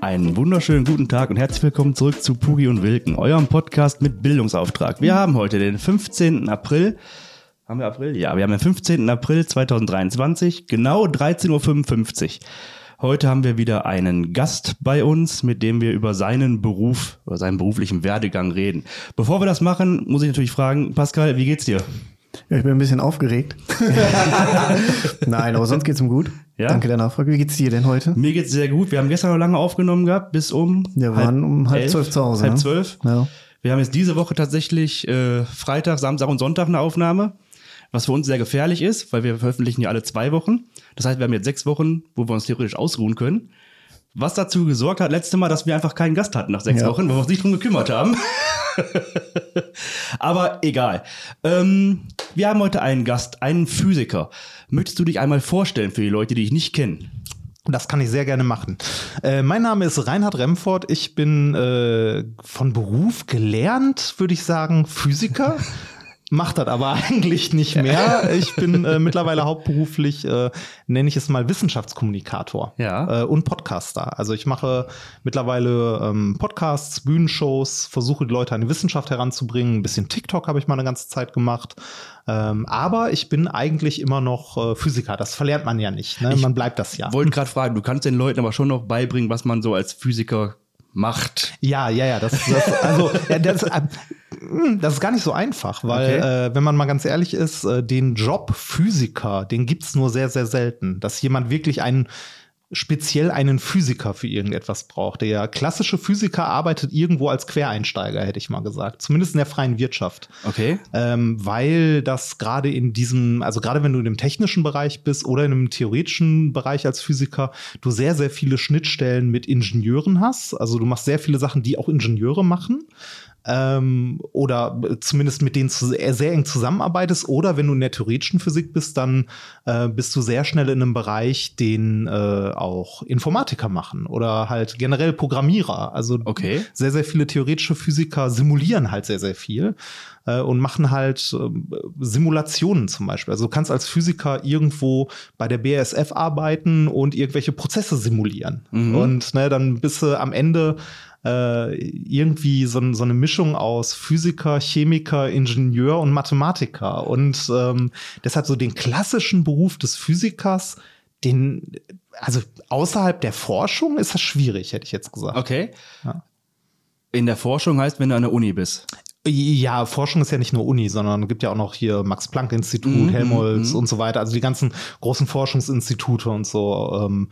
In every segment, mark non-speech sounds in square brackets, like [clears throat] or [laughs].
Einen wunderschönen guten Tag und herzlich willkommen zurück zu Pugi und Wilken, eurem Podcast mit Bildungsauftrag. Wir haben heute den 15. April. Haben wir April? Ja, wir haben den 15. April 2023, genau 13.55 Uhr. Heute haben wir wieder einen Gast bei uns, mit dem wir über seinen Beruf, über seinen beruflichen Werdegang reden. Bevor wir das machen, muss ich natürlich fragen, Pascal, wie geht's dir? Ja, ich bin ein bisschen aufgeregt. [laughs] Nein, aber sonst geht's ihm gut. Ja? Danke der Nachfrage. Wie geht's dir denn heute? Mir geht's sehr gut. Wir haben gestern noch lange aufgenommen gehabt, bis um Wir waren um halb elf, zwölf zu Hause. Halb ne? zwölf. Ja. Wir haben jetzt diese Woche tatsächlich äh, Freitag, Samstag und Sonntag eine Aufnahme, was für uns sehr gefährlich ist, weil wir veröffentlichen ja alle zwei Wochen. Das heißt, wir haben jetzt sechs Wochen, wo wir uns theoretisch ausruhen können. Was dazu gesorgt hat, letzte Mal, dass wir einfach keinen Gast hatten nach sechs Ja. Wochen, weil wir uns nicht drum gekümmert haben. [laughs] [laughs] Aber egal. Ähm, wir haben heute einen Gast, einen Physiker. Möchtest du dich einmal vorstellen für die Leute, die dich nicht kennen? Das kann ich sehr gerne machen. Äh, mein Name ist Reinhard Remford. Ich bin äh, von Beruf gelernt, würde ich sagen, Physiker. [laughs] Macht das aber [laughs] eigentlich nicht mehr. Ich bin äh, mittlerweile hauptberuflich, äh, nenne ich es mal, Wissenschaftskommunikator Ja. äh, und Podcaster. Also ich mache mittlerweile ähm, Podcasts, Bühnenshows, versuche die Leute an die Wissenschaft heranzubringen. Ein bisschen TikTok habe ich mal eine ganze Zeit gemacht. Ähm, aber ich bin eigentlich immer noch äh, Physiker. Das verlernt man ja nicht. Ne? Man bleibt das ja. Wollte [laughs] gerade fragen, du kannst den Leuten aber schon noch beibringen, was man so als Physiker macht. Ja, ja, ja. Das, das, also, ja, das, äh, das ist gar nicht so einfach, weil, Okay. äh, wenn man mal ganz ehrlich ist, äh, den Job Physiker, den gibt's nur sehr, sehr selten. Dass jemand wirklich einen speziell einen Physiker für irgendetwas braucht. Der klassische Physiker arbeitet irgendwo als Quereinsteiger, hätte ich mal gesagt. Zumindest in der freien Wirtschaft. Okay. Ähm, weil das gerade in diesem, also gerade wenn du in dem technischen Bereich bist oder in einem theoretischen Bereich als Physiker, du sehr, sehr viele Schnittstellen mit Ingenieuren hast. Also du machst sehr viele Sachen, die auch Ingenieure machen. Ähm, oder zumindest mit denen zu, sehr, sehr eng zusammenarbeitest. Oder wenn du in der theoretischen Physik bist, dann äh, bist du sehr schnell in einem Bereich, den äh, auch Informatiker machen oder halt generell Programmierer. Also Okay. sehr, sehr viele theoretische Physiker simulieren halt sehr, sehr viel äh, und machen halt ähm, Simulationen zum Beispiel. Also du kannst als Physiker irgendwo bei der BASF arbeiten und irgendwelche Prozesse simulieren. Mhm. Und ne, dann bist du am Ende äh, irgendwie so, so eine Mischung aus Physiker, Chemiker, Ingenieur und Mathematiker. Und ähm, deshalb so den klassischen Beruf des Physikers, den, also außerhalb der Forschung ist das schwierig, hätte ich jetzt gesagt. Okay. Ja. In der Forschung heißt, wenn du an der Uni bist. Ja, Forschung ist ja nicht nur Uni, sondern gibt ja auch noch hier Max-Planck-Institut, Mhm, Helmholtz mhm. und so weiter. Also die ganzen großen Forschungsinstitute und so. Ähm,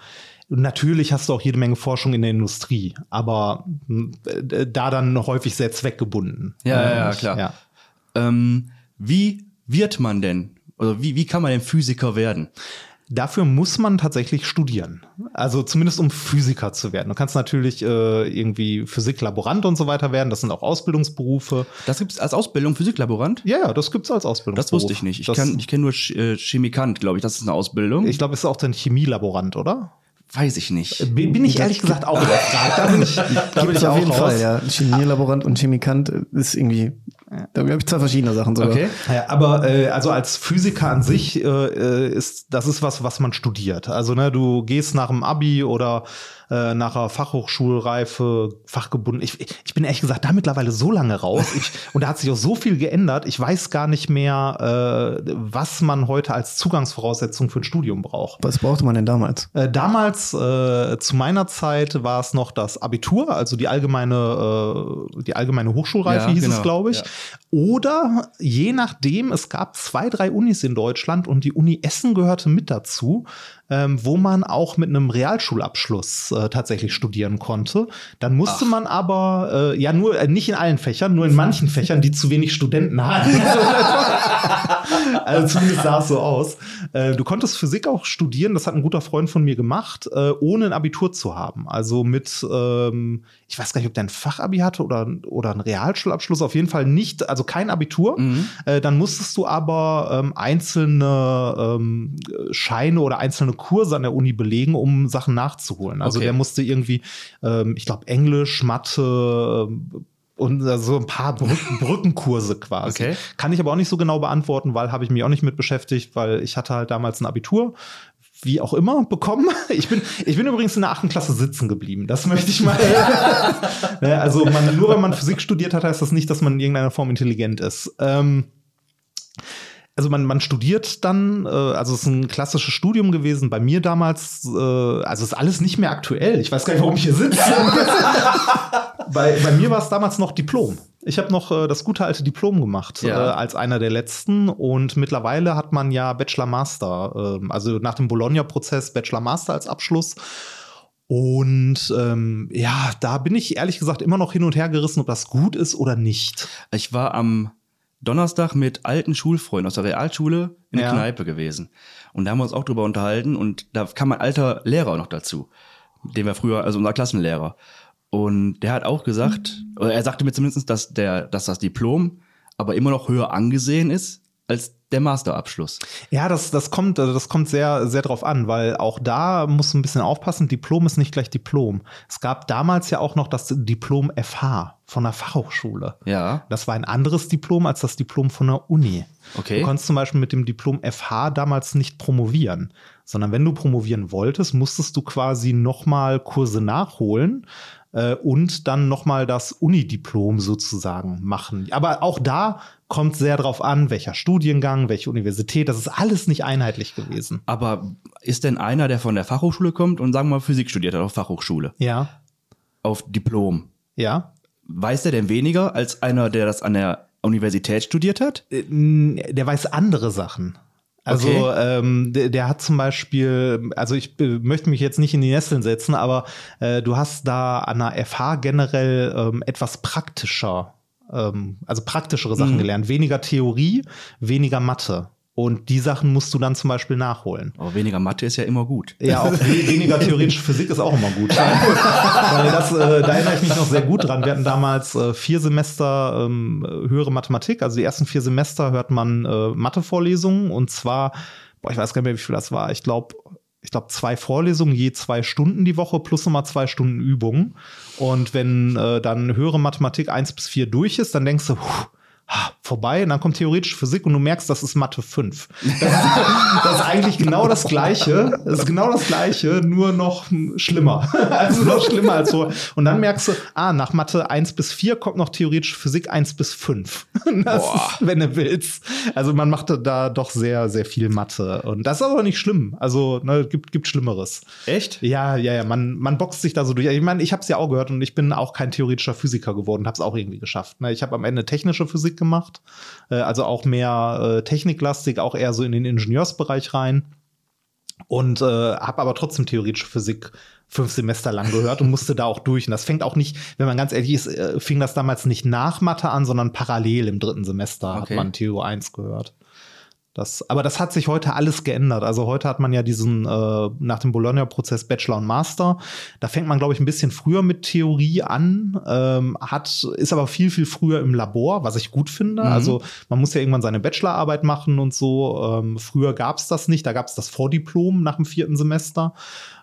natürlich hast du auch jede Menge Forschung in der Industrie, aber äh, da dann häufig sehr zweckgebunden. Ja, ja, ja, klar. Ja. Ähm, wie wird man denn? Oder wie, wie kann man denn Physiker werden? Dafür muss man tatsächlich studieren. Also zumindest um Physiker zu werden. Du kannst natürlich äh, irgendwie Physiklaborant und so weiter werden. Das sind auch Ausbildungsberufe. Das gibt's als Ausbildung Physiklaborant? Ja, ja, das gibt's als Ausbildung. Das wusste ich nicht. Ich, kann- ich kenne nur Ch äh, Chemikant, glaube ich. Das ist eine Ausbildung. Ich glaube, es ist auch dann Chemielaborant, oder? Weiß ich nicht. Bin bin ich ehrlich gesagt auch [laughs] überfragt. Da bin ich, da bin ich auf jeden raus. Fall, ja. Chemielaborant und Chemikant ist irgendwie, da habe ich zwei verschiedene Sachen sogar. Okay. Ja, aber äh, also als Physiker an sich äh, äh, ist das ist was, was man studiert. Also ne, du gehst nach dem Abi oder äh, nach einer Fachhochschulreife, fachgebunden. Ich, ich bin ehrlich gesagt da mittlerweile so lange raus. Ich, [laughs] und da hat sich auch so viel geändert. Ich weiß gar nicht mehr, äh, was man heute als Zugangsvoraussetzung für ein Studium braucht. Was brauchte man denn damals? Äh, damals, äh, zu meiner Zeit, war es noch das Abitur, also die allgemeine, äh, die allgemeine Hochschulreife Ja, hieß genau, es, glaube ich. ja. Oder je nachdem, es gab zwei, drei Unis in Deutschland und die Uni Essen gehörte mit dazu, ähm, wo man auch mit einem Realschulabschluss äh, tatsächlich studieren konnte. Dann musste man aber, äh, ja, nur, äh, nicht in allen Fächern, nur in manchen Fächern, die zu wenig Studenten hatten. [laughs] [laughs] also zumindest sah es so aus. Äh, du konntest Physik auch studieren, das hat ein guter Freund von mir gemacht, äh, ohne ein Abitur zu haben. Also mit, ähm, ich weiß gar nicht, ob der ein Fachabi hatte oder, oder einen Realschulabschluss, auf jeden Fall nicht, also kein Abitur. Mhm. Äh, dann musstest du aber ähm, einzelne ähm, Scheine oder einzelne Kurse an der Uni belegen, um Sachen nachzuholen. Also Okay. der musste irgendwie, ähm, ich glaube, Englisch, Mathe, ähm, und äh, so ein paar Brück [laughs] Brückenkurse quasi. Okay. Kann ich aber auch nicht so genau beantworten, weil habe ich mich auch nicht mit beschäftigt, weil ich hatte halt damals ein Abitur. wie auch immer bekommen. [laughs] Ich bin, ich bin übrigens in der achten Klasse sitzen geblieben. Das möchte ich mal. [laughs] Ne, also man, nur wenn man Physik studiert hat, heißt das nicht, dass man in irgendeiner Form intelligent ist. Ähm, also man, man studiert dann, äh, also es ist ein klassisches Studium gewesen, bei mir damals, äh, also ist alles nicht mehr aktuell. Ich weiß gar nicht, warum ich hier sitze. [laughs] bei, bei mir war es damals noch Diplom. Ich habe noch äh, das gute alte Diplom gemacht Ja. äh, als einer der letzten und mittlerweile hat man ja Bachelor Master, äh, also nach dem Bologna-Prozess Bachelor Master als Abschluss. Und ähm, ja, da bin ich ehrlich gesagt immer noch hin und her gerissen, ob das gut ist oder nicht. Ich war am Donnerstag mit alten Schulfreunden aus der Realschule in der Ja. Kneipe gewesen. Und da haben wir uns auch drüber unterhalten und da kam ein alter Lehrer noch dazu, den wir früher, also unser Klassenlehrer. Und der hat auch gesagt, oder er sagte mir zumindest, dass der, dass das Diplom aber immer noch höher angesehen ist als der Masterabschluss. Ja, das, das kommt, also das kommt sehr, sehr drauf an, weil auch da muss ein bisschen aufpassen. Diplom ist nicht gleich Diplom. Es gab damals ja auch noch das Diplom FH von der Fachhochschule. Ja. Das war ein anderes Diplom als das Diplom von der Uni. Okay. Du konntest zum Beispiel mit dem Diplom FH damals nicht promovieren, sondern wenn du promovieren wolltest, musstest du quasi nochmal Kurse nachholen äh, und dann nochmal das Unidiplom sozusagen machen. Aber auch da kommt sehr drauf an, welcher Studiengang, welche Universität, das ist alles nicht einheitlich gewesen. Aber ist denn einer, der von der Fachhochschule kommt und sagen wir mal Physik studiert hat auf Fachhochschule, Ja, auf Diplom, ja. weiß der denn weniger als einer, der das an der Universität studiert hat? Äh, der weiß andere Sachen. Also Okay. ähm, der, der hat zum Beispiel, also ich äh, möchte mich jetzt nicht in die Nesseln setzen, aber äh, du hast da an der FH generell ähm, etwas praktischer, ähm, also praktischere Sachen Mhm. gelernt. Weniger Theorie, weniger Mathe. Und die Sachen musst du dann zum Beispiel nachholen. Aber weniger Mathe ist ja immer gut. Ja, auch we- weniger theoretische Physik ist auch immer gut. [laughs] Weil das, äh, da erinnere ich mich noch sehr gut dran. Wir hatten damals äh, vier Semester ähm, höhere Mathematik. Also die ersten vier Semester hört man äh, Mathevorlesungen und zwar, boah, ich weiß gar nicht mehr, wie viel das war. Ich glaube, ich glaube, zwei Vorlesungen je zwei Stunden die Woche plus nochmal zwei Stunden Übungen. Und wenn äh, dann höhere Mathematik eins bis vier durch ist, dann denkst du, puh, vorbei und dann kommt theoretische Physik und du merkst, das ist Mathe 5. Das, das ist eigentlich genau das Gleiche. Das ist genau das Gleiche, nur noch schlimmer. [laughs] Also noch schlimmer als so. Und dann merkst du, ah, nach Mathe 1 bis 4 kommt noch theoretische Physik 1 bis 5. [laughs] Das Boah. ist, wenn du willst. Also man macht da doch sehr, sehr viel Mathe. Und das ist aber nicht schlimm. Also, ne, gibt, gibt Schlimmeres. Echt? Ja, ja, ja, man, man boxt sich da so durch. Ich meine, ich habe es ja auch gehört und ich bin auch kein theoretischer Physiker geworden, habe es auch irgendwie geschafft. Ne? Ich habe am Ende technische Physik gemacht, äh, also auch mehr äh, techniklastig, auch eher so in den Ingenieursbereich rein und äh, habe aber trotzdem theoretische Physik fünf Semester lang gehört und musste da auch durch. Und das fängt auch nicht, wenn man ganz ehrlich ist, äh, fing das damals nicht nach Mathe an, sondern parallel im dritten Semester hat Okay. man Theo 1 gehört. Das, aber das hat sich heute alles geändert. Also heute hat man ja diesen äh, nach dem Bologna-Prozess Bachelor und Master. Da fängt man, glaube ich, ein bisschen früher mit Theorie an, ähm, hat, ist aber viel, viel früher im Labor, was ich gut finde. Mhm. Also man muss ja irgendwann seine Bachelorarbeit machen und so. Ähm, früher gab es das nicht. Da gab es das Vordiplom nach dem vierten Semester.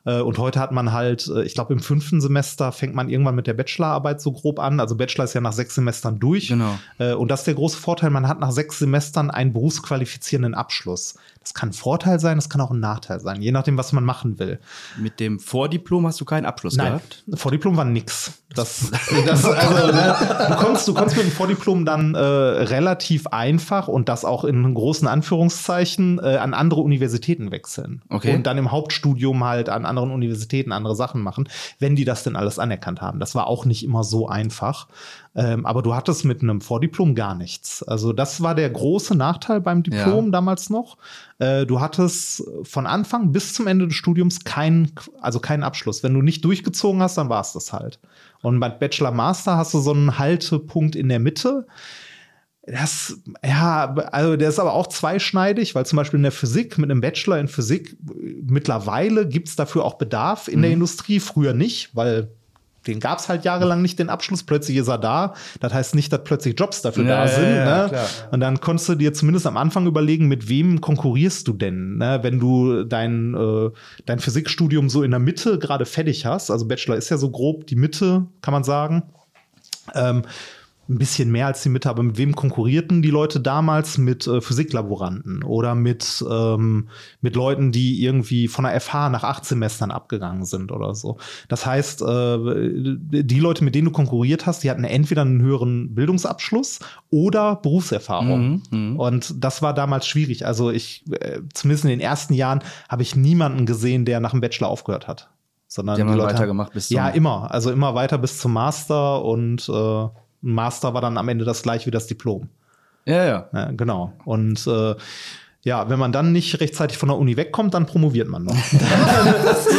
Äh, Und heute hat man halt, äh, ich glaube, im fünften Semester fängt man irgendwann mit der Bachelorarbeit so grob an. Also Bachelor ist ja nach sechs Semestern durch. Genau. Äh, Und das ist der große Vorteil, man hat nach sechs Semestern einen berufsqualifizierenden Abschluss. Das kann ein Vorteil sein, das kann auch ein Nachteil sein, je nachdem, was man machen will. Mit dem Vordiplom hast du keinen Abschluss Nein, gehabt? Vordiplom war nix. Das, [laughs] das, also, ne, du, konntest, du konntest mit dem Vordiplom dann äh, relativ einfach und das auch in großen Anführungszeichen äh, an andere Universitäten wechseln. Okay. Und dann im Hauptstudium halt an anderen Universitäten andere Sachen machen, wenn die das denn alles anerkannt haben. Das war auch nicht immer so einfach. Ähm, aber du hattest mit einem Vordiplom gar nichts. Also das war der große Nachteil beim Diplom Ja. damals noch. Äh, du hattest von Anfang bis zum Ende des Studiums keinen, also keinen Abschluss. Wenn du nicht durchgezogen hast, dann war es das halt. Und bei Bachelor Master hast du so einen Haltepunkt in der Mitte. Das, ja, also der ist aber auch zweischneidig, weil zum Beispiel in der Physik, mit einem Bachelor in Physik, mittlerweile gibt es dafür auch Bedarf in der Industrie, früher nicht, weil den gab es halt jahrelang nicht, den Abschluss. Plötzlich ist er da. Das heißt nicht, dass plötzlich Jobs dafür Ja, da sind. ja, ne? klar. Und dann konntest du dir zumindest am Anfang überlegen, mit wem konkurrierst du denn, ne? wenn du dein, äh, dein Physikstudium so in der Mitte gerade fertig hast. Also Bachelor ist ja so grob die Mitte, kann man sagen. Ähm, ein bisschen mehr als die Mitte, aber mit wem konkurrierten die Leute damals? Mit äh, Physiklaboranten oder mit, ähm, mit Leuten, die irgendwie von der FH nach acht Semestern abgegangen sind oder so. Das heißt, äh, die Leute, mit denen du konkurriert hast, die hatten entweder einen höheren Bildungsabschluss oder Berufserfahrung. Mhm, Und das war damals schwierig. Also ich, äh, zumindest in den ersten Jahren, habe ich niemanden gesehen, der nach dem Bachelor aufgehört hat. Sondern Die haben dann Leute weitergemacht bis zum- Ja, immer. Also immer weiter bis zum Master und äh, Master war dann am Ende das gleiche wie das Diplom. Ja, ja. Ja, genau. Und äh, ja, wenn man dann nicht rechtzeitig von der Uni wegkommt, dann promoviert man noch. [laughs]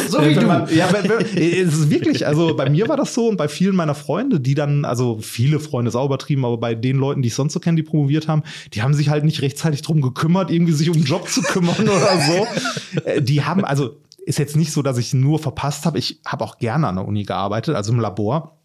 So wie du. Man, ja, wenn, wenn, es ist wirklich, also bei mir war das so und bei vielen meiner Freunde, die dann, also viele Freunde ist auch übertrieben, aber bei den Leuten, die ich sonst so kenne, die promoviert haben, die haben sich halt nicht rechtzeitig drum gekümmert, irgendwie sich um einen Job zu kümmern oder so. Äh, Die haben, also ist jetzt nicht so, dass ich nur verpasst habe. Ich habe auch gerne an der Uni gearbeitet, also im Labor.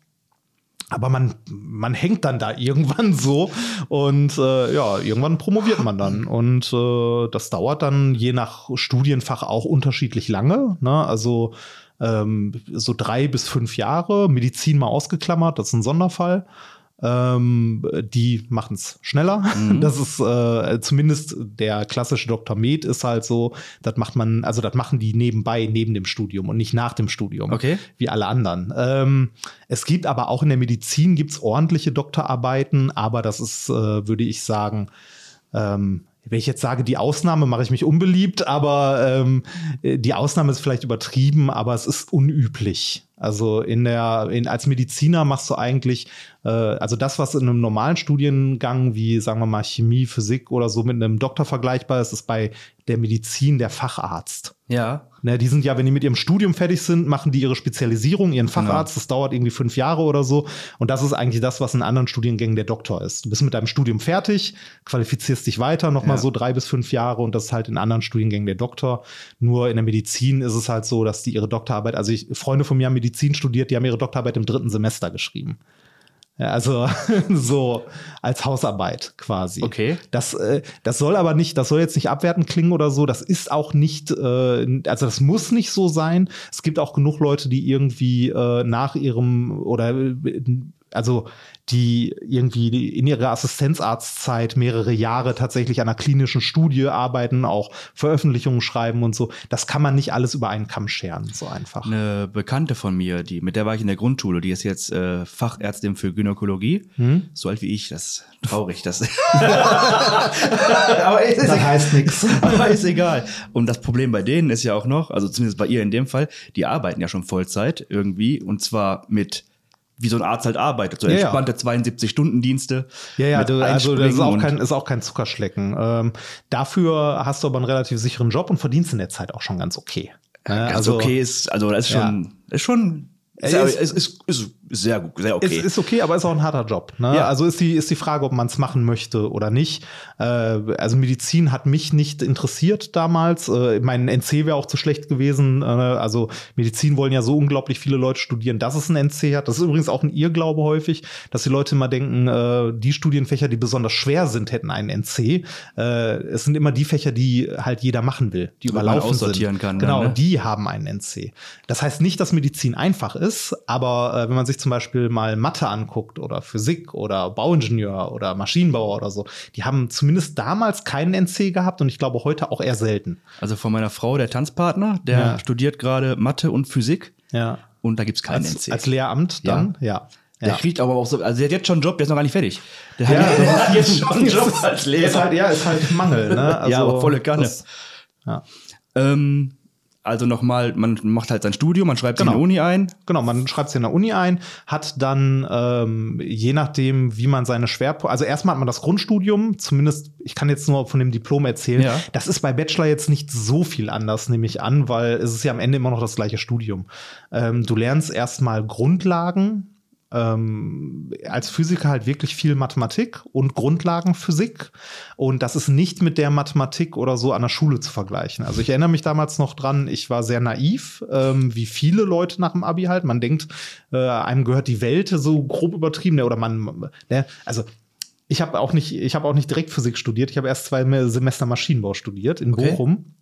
Aber man, man hängt dann da irgendwann [laughs] so und äh, ja, irgendwann promoviert man dann. Und äh, das dauert dann je nach Studienfach auch unterschiedlich lange. Ne? Also ähm, so drei bis fünf Jahre, Medizin mal ausgeklammert, das ist ein Sonderfall. Ähm, die machen es schneller. [laughs] Das ist äh, zumindest der klassische Dr. Med ist halt so, das macht man, also das machen die nebenbei, neben dem Studium und nicht nach dem Studium Okay. wie alle anderen. Ähm, es gibt aber auch in der Medizin gibt's ordentliche Doktorarbeiten, aber das ist, äh, würde ich sagen, ähm, wenn ich jetzt sage, die Ausnahme, mache ich mich unbeliebt, aber ähm, äh, die Ausnahme ist vielleicht übertrieben, aber es ist unüblich. Also in der, in, als Mediziner machst du eigentlich, also das, was in einem normalen Studiengang wie, sagen wir mal, Chemie, Physik oder so mit einem Doktor vergleichbar ist, ist bei der Medizin der Facharzt. Ja. Ne, die sind ja, wenn die mit ihrem Studium fertig sind, machen die ihre Spezialisierung, ihren Facharzt. Das dauert irgendwie fünf Jahre oder so. Und das ist eigentlich das, was in anderen Studiengängen der Doktor ist. Du bist mit deinem Studium fertig, qualifizierst dich weiter nochmal Ja. so drei bis fünf Jahre und das ist halt in anderen Studiengängen der Doktor. Nur in der Medizin ist es halt so, dass die ihre Doktorarbeit, also ich, Freunde von mir haben Medizin studiert, die haben ihre Doktorarbeit im dritten Semester geschrieben. Also [laughs] so als Hausarbeit quasi. Okay. Das, äh, das soll aber nicht, das soll jetzt nicht abwertend klingen oder so. Das ist auch nicht, äh, also das muss nicht so sein. Es gibt auch genug Leute, die irgendwie äh, nach ihrem oder äh, also die irgendwie in ihrer Assistenzarztzeit mehrere Jahre tatsächlich an einer klinischen Studie arbeiten, auch Veröffentlichungen schreiben und so. Das kann man nicht alles über einen Kamm scheren, so einfach. Eine Bekannte von mir, die, mit der war ich in der Grundschule, die ist jetzt äh, Fachärztin für Gynäkologie. Hm? So alt wie ich, das ist traurig. Das [laughs] aber ist, Das heißt nichts. aber ist egal. Und das Problem bei denen ist ja auch noch, also zumindest bei ihr in dem Fall, die arbeiten ja schon Vollzeit irgendwie und zwar mit wie so ein Arzt halt arbeitet, so Ja, ja. entspannte 72-Stunden-Dienste. Ja, ja, du, also das ist auch, kein, ist auch kein Zuckerschlecken. Ähm, dafür hast du aber einen relativ sicheren Job und verdienst in der Zeit auch schon ganz okay. Ja, Ganz okay ist, also das ist schon, ist schon, ist- ist, ist, ist sehr gut, sehr okay. Es ist okay, aber ist auch ein harter Job. Ne? Ja. Also ist die, ist die Frage, ob man es machen möchte oder nicht. Äh, also Medizin hat mich nicht interessiert damals. Äh, mein NC wäre auch zu schlecht gewesen. Äh, also Medizin wollen ja so unglaublich viele Leute studieren, dass es ein NC hat. Das ist übrigens auch ein Irrglaube häufig, dass die Leute immer denken, äh, die Studienfächer, die besonders schwer sind, hätten einen NC. Äh, es sind immer die Fächer, die halt jeder machen will, die überlaufen aussortieren sind. kann Genau, dann, ne? die haben einen NC. Das heißt nicht, dass Medizin einfach ist, aber äh, wenn man sich zum Beispiel mal Mathe anguckt oder Physik oder Bauingenieur oder Maschinenbauer oder so, die haben zumindest damals keinen NC gehabt und ich glaube heute auch eher selten. Also von meiner Frau, der Tanzpartner, der Ja. studiert gerade Mathe und Physik Ja. und da gibt's keinen Als, NC. als Lehramt dann, ja. der Ja. kriegt aber auch so, also der hat jetzt schon einen Job, der ist noch gar nicht fertig. Der Ja, hat, der [laughs] hat jetzt ist- schon einen Job ist- als Ist Lehrer. halt, ja, ist halt Mangel, ne? ja, aber volle Kanne. das- ja. ähm, also nochmal, man macht halt sein Studium, man schreibt Genau. in die Uni ein. Genau, man schreibt es in der Uni ein, hat dann, ähm, je nachdem, wie man seine Schwerpunkte, also erstmal hat man das Grundstudium, zumindest, ich kann jetzt nur von dem Diplom erzählen. Ja. Das ist bei Bachelor jetzt nicht so viel anders, nehme ich an, weil es ist ja am Ende immer noch das gleiche Studium. Ähm, du lernst erstmal Grundlagen, ähm, als Physiker halt wirklich viel Mathematik und Grundlagenphysik. Und das ist nicht mit der Mathematik oder so an der Schule zu vergleichen. Also ich erinnere mich damals noch dran, ich war sehr naiv, ähm, wie viele Leute nach dem Abi halt. Man denkt, äh, einem gehört die Welt so grob übertrieben, ne? oder man, ne? also ich habe auch nicht, ich habe auch nicht direkt Physik studiert. Ich habe erst zwei Semester Maschinenbau studiert in Okay. Bochum.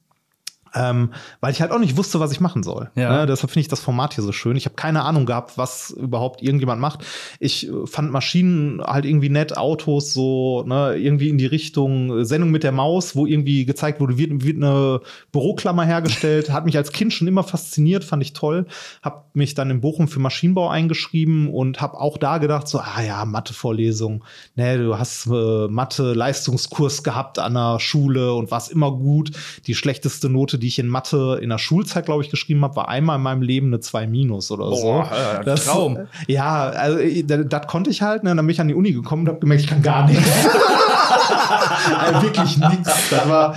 Ähm, weil ich halt auch nicht wusste, was ich machen soll. Ja. Ne? Deshalb finde ich das Format hier so schön. Ich habe keine Ahnung gehabt, was überhaupt irgendjemand macht. Ich äh, fand Maschinen halt irgendwie nett, Autos so, ne, irgendwie in die Richtung äh, Sendung mit der Maus, wo irgendwie gezeigt wurde, wird, wird eine Büroklammer hergestellt. Hat mich als Kind schon immer fasziniert, fand ich toll. Hab mich dann in Bochum für Maschinenbau eingeschrieben und habe auch da gedacht, so, ah ja, Mathe-Vorlesung. Ne, du hast äh, Mathe-Leistungskurs gehabt an der Schule und warst immer gut. Die schlechteste Note, die ich in Mathe in der Schulzeit, glaube ich, geschrieben habe, war einmal in meinem Leben eine 2 minus oder so. Boah, ja, das, Traum. Ja, also äh, das, konnte ich halt. Ne? Dann bin ich an die Uni gekommen und habe gemerkt, ich kann gar nichts. also [laughs] wirklich nichts. War,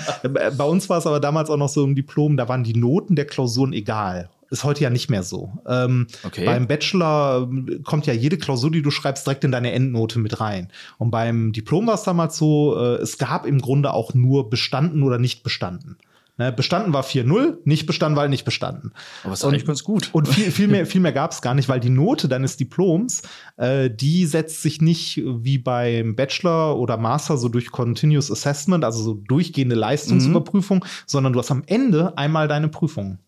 bei uns war es aber damals auch noch so im Diplom, da waren die Noten der Klausuren egal. Ist heute ja nicht mehr so. Ähm, Okay. Beim Bachelor kommt ja jede Klausur, die du schreibst, direkt in deine Endnote mit rein. Und beim Diplom war es damals so, äh, es gab im Grunde auch nur bestanden oder nicht bestanden. Ne, bestanden war 4-0, nicht bestanden war halt nicht bestanden. Aber ist eigentlich ganz gut. Und viel, viel mehr, viel mehr gab es gar nicht, weil die Note deines Diploms, äh, die setzt sich nicht wie beim Bachelor oder Master so durch Continuous Assessment, also so durchgehende Leistungsüberprüfung, sondern du hast am Ende einmal deine Prüfung.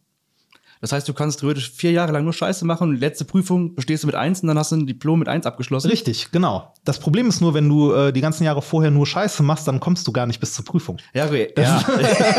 Das heißt, du kannst theoretisch vier Jahre lang nur Scheiße machen und letzte Prüfung bestehst du mit eins und dann hast du ein Diplom mit eins abgeschlossen. Richtig, genau. Das Problem ist nur, wenn du äh, die ganzen Jahre vorher nur Scheiße machst, dann kommst du gar nicht bis zur Prüfung. Ja, okay. Ja.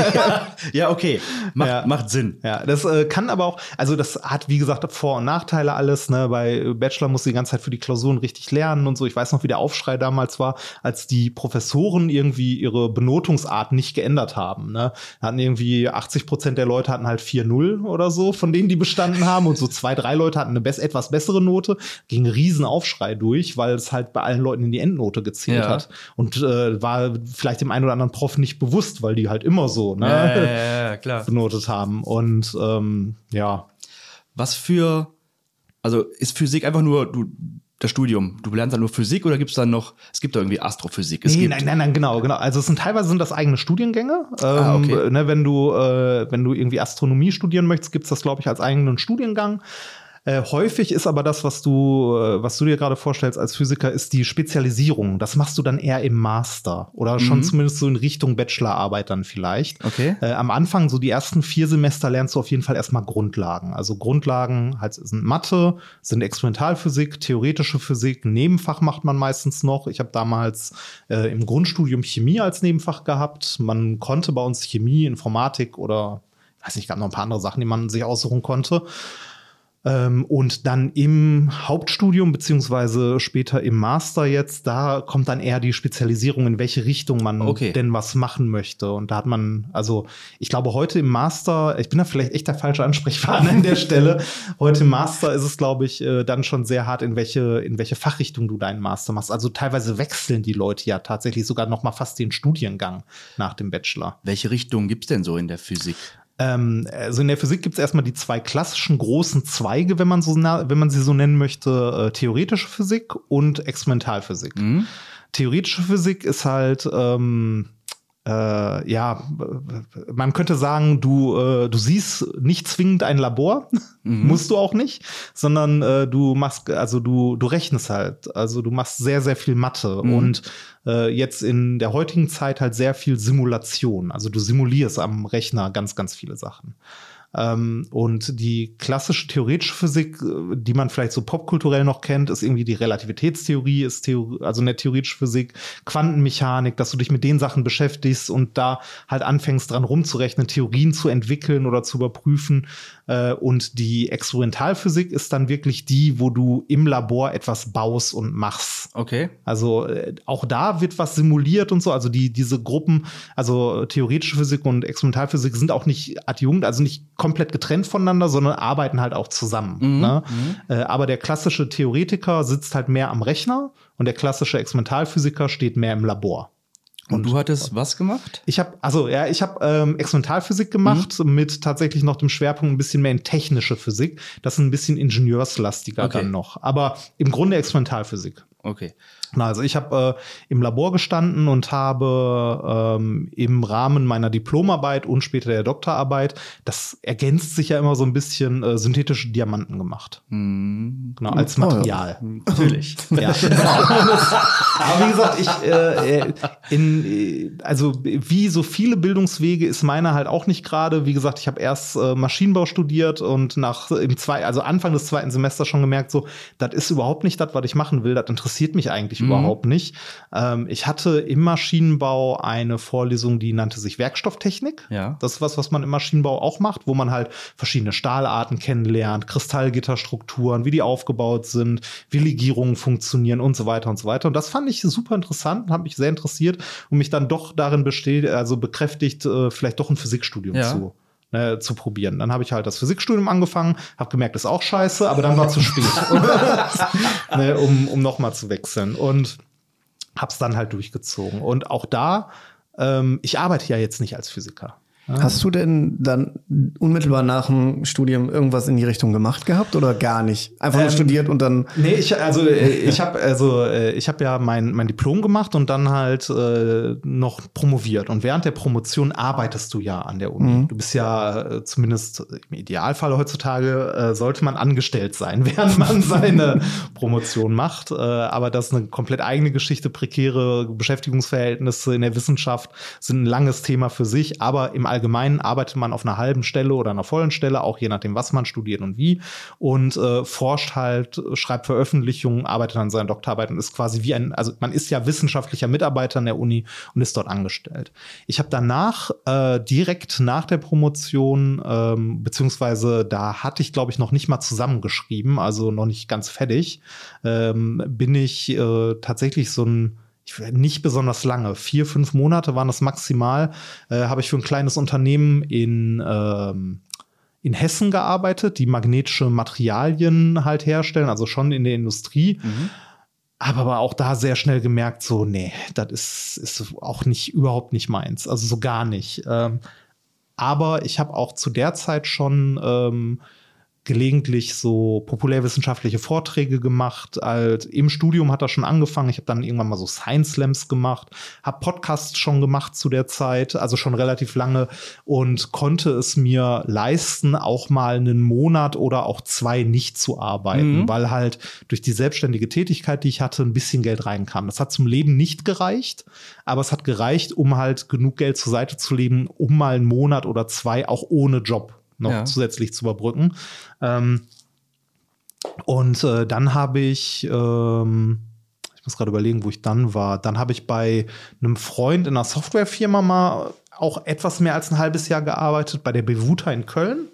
[laughs] ja, okay. Macht, Ja. macht Sinn. Ja, das äh, kann aber auch, also das hat wie gesagt Vor- und Nachteile alles. Ne? Bei Bachelor musst du die ganze Zeit für die Klausuren richtig lernen und so. Ich weiß noch, wie der Aufschrei damals war, als die Professoren irgendwie ihre Benotungsart nicht geändert haben. Ne? Hatten irgendwie 80 Prozent der Leute hatten halt 4-0 oder so, von denen die bestanden haben und so zwei, drei Leute hatten eine etwas bessere Note. Ging ein riesen Aufschrei durch, weil es halt bei allen Leuten in die Endnote gezählt Ja. hat und äh, war vielleicht dem einen oder anderen Prof nicht bewusst, weil die halt immer so ne? Ja, ja, klar. [laughs] benotet haben. Und ähm, ja, Was für, also ist Physik einfach nur du, das Studium? Du lernst dann nur Physik oder gibt es dann noch, es gibt da irgendwie Astrophysik? Es nee, gibt, nein, nein, nein, genau, genau. Also es sind teilweise sind das eigene Studiengänge. Ähm, Ah, okay. ne, wenn du äh, wenn du irgendwie Astronomie studieren möchtest, gibt's das glaube ich als eigenen Studiengang. Äh, häufig ist aber das, was du, äh, was du dir gerade vorstellst als Physiker, ist die Spezialisierung. Das machst du dann eher im Master oder schon zumindest so in Richtung Bachelorarbeit dann vielleicht. Okay. Äh, am Anfang, so die ersten vier Semester, lernst du auf jeden Fall erstmal Grundlagen. Also Grundlagen halt sind Mathe, sind Experimentalphysik, theoretische Physik, Nebenfach macht man meistens noch. Ich habe damals äh, im Grundstudium Chemie als Nebenfach gehabt. Man konnte bei uns Chemie, Informatik oder weiß nicht, gab noch ein paar andere Sachen, die man sich aussuchen konnte. Ähm, und dann im Hauptstudium, beziehungsweise später im Master jetzt, da kommt dann eher die Spezialisierung, in welche Richtung man Okay. denn was machen möchte. Und da hat man, also ich glaube, heute im Master, ich bin da vielleicht echt der falsche Ansprechpartner an der [laughs] Stelle. Heute im Master ist es, glaube ich, äh, dann schon sehr hart, in welche, in welche Fachrichtung du deinen Master machst. Also teilweise wechseln die Leute ja tatsächlich sogar noch mal fast den Studiengang nach dem Bachelor. welche Richtung gibt es denn so in der Physik? Ähm, also in der Physik gibt es erstmal die zwei klassischen großen Zweige, wenn man so wenn man sie so nennen möchte, äh, theoretische Physik und Experimentalphysik. Mhm. Theoretische Physik ist halt ähm, äh, ja, man könnte sagen, du, äh, du siehst nicht zwingend ein Labor, [laughs] musst du auch nicht, sondern äh, du machst, also du, du rechnest halt, also du machst sehr, sehr viel Mathe und äh, jetzt in der heutigen Zeit halt sehr viel Simulation. Also du simulierst am Rechner ganz, ganz viele Sachen. Ähm, und die klassische theoretische Physik, äh, die man vielleicht so popkulturell noch kennt, ist irgendwie die Relativitätstheorie, ist Theo also eine theoretische Physik, Quantenmechanik, dass du dich mit den Sachen beschäftigst und da halt anfängst dran rumzurechnen, Theorien zu entwickeln oder zu überprüfen. Äh, und die Experimentalphysik ist dann wirklich die, wo du im Labor etwas baust und machst. Okay. Also äh, auch da wird was simuliert und so. Also die diese Gruppen, also theoretische Physik und Experimentalphysik sind auch nicht adjunkt, also nicht komplett getrennt voneinander, sondern arbeiten halt auch zusammen. ne? Äh, aber der klassische Theoretiker sitzt halt mehr am Rechner und der klassische Experimentalphysiker steht mehr im Labor. Und, du hattest was gemacht? Ich habe also ja, ich habe ähm, Experimentalphysik gemacht mit tatsächlich noch dem Schwerpunkt ein bisschen mehr in technische Physik. Das ist ein bisschen ingenieurslastiger Okay. dann noch, aber im Grunde Experimentalphysik. Okay. Na, also ich habe äh, im Labor gestanden und habe ähm, im Rahmen meiner Diplomarbeit und später der Doktorarbeit, das ergänzt sich ja immer so ein bisschen, äh, synthetische Diamanten gemacht. Mhm. Genau, als Oh, ja. Material. Natürlich. [laughs] Ja, genau. Aber wie gesagt, ich äh, äh, in äh, also wie so viele Bildungswege ist meiner halt auch nicht gerade. Wie gesagt, ich habe erst äh, Maschinenbau studiert und nach im zwei, also Anfang des zweiten Semesters schon gemerkt, so das ist überhaupt nicht das, was ich machen will. Das interessiert mich eigentlich Mhm. überhaupt nicht. Ähm, ich hatte im Maschinenbau eine Vorlesung, die nannte sich Werkstofftechnik. Ja. Das ist was, was man im Maschinenbau auch macht, wo man halt verschiedene Stahlarten kennenlernt, Kristallgitterstrukturen, wie die aufgebaut sind, wie Legierungen funktionieren und so weiter und so weiter. Und das fand ich super interessant und hat mich sehr interessiert und mich dann doch darin besteht, also bekräftigt, äh, vielleicht doch ein Physikstudium Ja. zu. Ne, zu probieren. Dann habe ich halt das Physikstudium angefangen, habe gemerkt, ist auch scheiße, aber dann war zu spät, [laughs] [laughs] ne, um, um nochmal zu wechseln. Und hab's dann halt durchgezogen. Und auch da, ähm, ich arbeite ja jetzt nicht als Physiker. Hast du denn dann unmittelbar nach dem Studium irgendwas in die Richtung gemacht gehabt oder gar nicht? Einfach nur Ähm, studiert und dann. Nee, ich also äh, ich habe also äh, ich habe ja mein mein Diplom gemacht und dann halt äh, noch promoviert und während der Promotion arbeitest du ja an der Uni. Du bist ja äh, zumindest im Idealfall heutzutage äh, sollte man angestellt sein, [laughs] während man seine Promotion macht, aber das ist eine komplett eigene Geschichte, prekäre Beschäftigungsverhältnisse in der Wissenschaft sind ein langes Thema für sich, aber im Allgemeinen arbeitet man auf einer halben Stelle oder einer vollen Stelle, auch je nachdem, was man studiert und wie und äh, forscht halt, schreibt Veröffentlichungen, arbeitet an seiner Doktorarbeit und ist quasi wie ein, also man ist ja wissenschaftlicher Mitarbeiter an der Uni und ist dort angestellt. Ich habe danach äh, direkt nach der Promotion, ähm, beziehungsweise da hatte ich, glaube ich, noch nicht mal zusammengeschrieben, also noch nicht ganz fertig, ähm, bin ich äh, tatsächlich so ein nicht besonders lange, vier, fünf Monate waren das maximal, äh, habe ich für ein kleines Unternehmen in, ähm, in Hessen gearbeitet, die magnetische Materialien halt herstellen, also schon in der Industrie. Habe aber auch da sehr schnell gemerkt, so, nee, das ist, ist auch nicht, überhaupt nicht meins. Also so gar nicht. Ähm, aber ich habe auch zu der Zeit schon ähm, gelegentlich so populärwissenschaftliche Vorträge gemacht. Halt, Im Studium hat das schon angefangen. Ich habe dann irgendwann mal so Science Slams gemacht, habe Podcasts schon gemacht zu der Zeit, also schon relativ lange und konnte es mir leisten, auch mal einen Monat oder auch zwei nicht zu arbeiten, Mhm. weil halt durch die selbstständige Tätigkeit, die ich hatte, ein bisschen Geld reinkam. Das hat zum Leben nicht gereicht, aber es hat gereicht, um halt genug Geld zur Seite zu legen, um mal einen Monat oder zwei auch ohne Job noch Ja. zusätzlich zu überbrücken. Ähm, und äh, dann habe ich, ähm, ich muss gerade überlegen, wo ich dann war. Dann habe ich bei einem Freund in einer Softwarefirma mal auch etwas mehr als ein halbes Jahr gearbeitet, bei der Bevuta in Köln.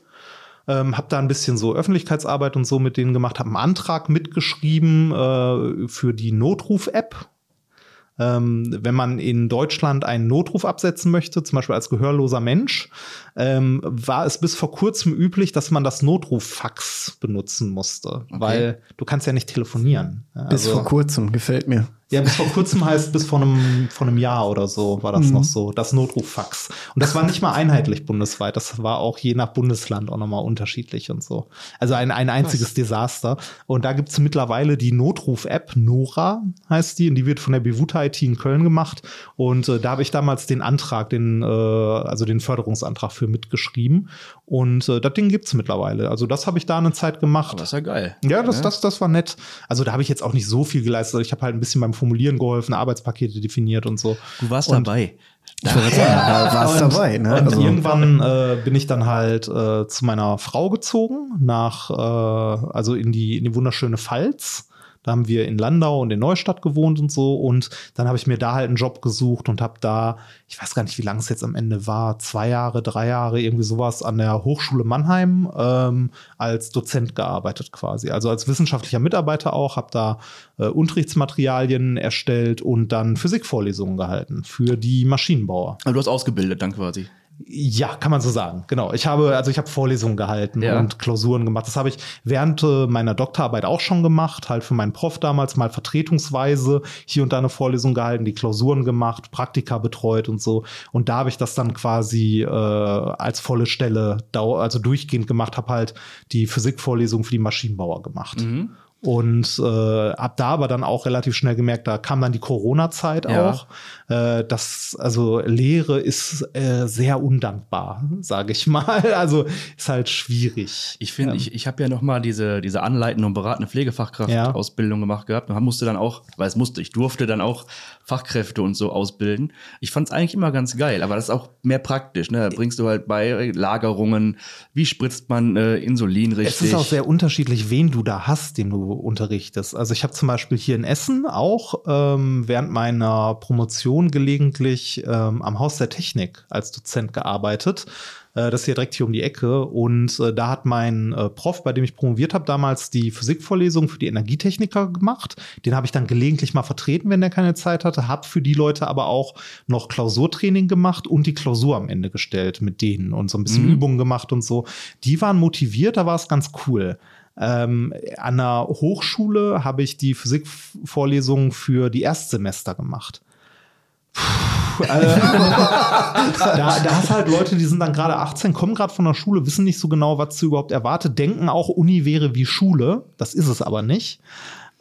Ähm, habe da ein bisschen so Öffentlichkeitsarbeit und so mit denen gemacht, habe einen Antrag mitgeschrieben äh, für die Notruf-App. Ähm, wenn man in Deutschland einen Notruf absetzen möchte, zum Beispiel als gehörloser Mensch, ähm, war es bis vor kurzem üblich, dass man das Notruffax benutzen musste, weil du kannst ja nicht telefonieren. Ja, Bis also- vor kurzem, gefällt mir. Ja, bis vor kurzem heißt bis vor einem, vor einem Jahr oder so war das Mhm. noch so, das Notruffax. Und das war nicht mal einheitlich bundesweit, das war auch je nach Bundesland auch nochmal unterschiedlich und so. Also ein, ein einziges Desaster. Und da gibt's mittlerweile die Notruf-App, Nora heißt die, und die wird von der Bevuta IT in Köln gemacht. Und äh, da habe ich damals den Antrag, den, äh, also den Förderungsantrag für mitgeschrieben. Und äh, das Ding gibt's mittlerweile. Also das habe ich da eine Zeit gemacht. Aber ist ja geil. Ja, das, das, das war nett. Also da habe ich jetzt auch nicht so viel geleistet. Also Ich habe halt ein bisschen beim Formulieren geholfen, Arbeitspakete definiert und so. Du warst Und- dabei. [laughs] Da warst und, dabei, ne? Und Also- irgendwann äh, bin ich dann halt äh, zu meiner Frau gezogen, nach, äh, also in die, in die wunderschöne Pfalz. Da haben wir in Landau und in Neustadt gewohnt und so. Und dann habe ich mir da halt einen Job gesucht und habe da, ich weiß gar nicht, wie lange es jetzt am Ende war, zwei Jahre, drei Jahre, irgendwie sowas an der Hochschule Mannheim ähm, als Dozent gearbeitet quasi. Also als wissenschaftlicher Mitarbeiter auch, habe da äh, Unterrichtsmaterialien erstellt und dann Physikvorlesungen gehalten für die Maschinenbauer. Aber du hast ausgebildet dann quasi. Ja, kann man so sagen. Genau. Ich habe, also ich habe Vorlesungen gehalten Ja. und Klausuren gemacht. Das habe ich während äh, meiner Doktorarbeit auch schon gemacht, halt für meinen Prof damals mal vertretungsweise hier und da eine Vorlesung gehalten, die Klausuren gemacht, Praktika betreut und so. Und da habe ich das dann quasi äh, als volle Stelle, also durchgehend gemacht, habe halt die Physikvorlesung für die Maschinenbauer gemacht. Und äh, hab da aber dann auch relativ schnell gemerkt, da kam dann die Corona-Zeit Ja. auch. Äh, das, also Lehre ist äh, sehr undankbar, sage ich mal. [laughs] Also ist halt schwierig. Ich finde, ich, ich habe ja noch mal diese, diese anleitende und beratende Pflegefachkraft-Ausbildung gemacht gehabt und musste dann auch, weil es musste, ich durfte dann auch Fachkräfte und so ausbilden. Ich fand es eigentlich immer ganz geil, aber das ist auch mehr praktisch. Ne? Da bringst du halt bei Lagerungen, wie spritzt man äh, Insulin richtig. Es ist auch sehr unterschiedlich, wen du da hast, den du unterrichtest. Also ich habe zum Beispiel hier in Essen auch ähm, während meiner Promotion gelegentlich ähm, am Haus der Technik als Dozent gearbeitet. Äh, Das ist hier direkt hier um die Ecke. Und äh, da hat mein äh, Prof, bei dem ich promoviert habe, damals die Physikvorlesung für die Energietechniker gemacht. Den habe ich dann gelegentlich mal vertreten, wenn der keine Zeit hatte. Habe für die Leute aber auch noch Klausurtraining gemacht und die Klausur am Ende gestellt mit denen und so ein bisschen Mhm. Übungen gemacht und so. Die waren motiviert, da war es ganz cool. Ähm, an der Hochschule habe ich die Physikvorlesung für die Erstsemester gemacht. Äh, [laughs] da, da hast halt Leute, die sind dann gerade 18, kommen gerade von der Schule, wissen nicht so genau, was sie überhaupt erwartet, denken auch, Uni wäre wie Schule. Das ist es aber nicht.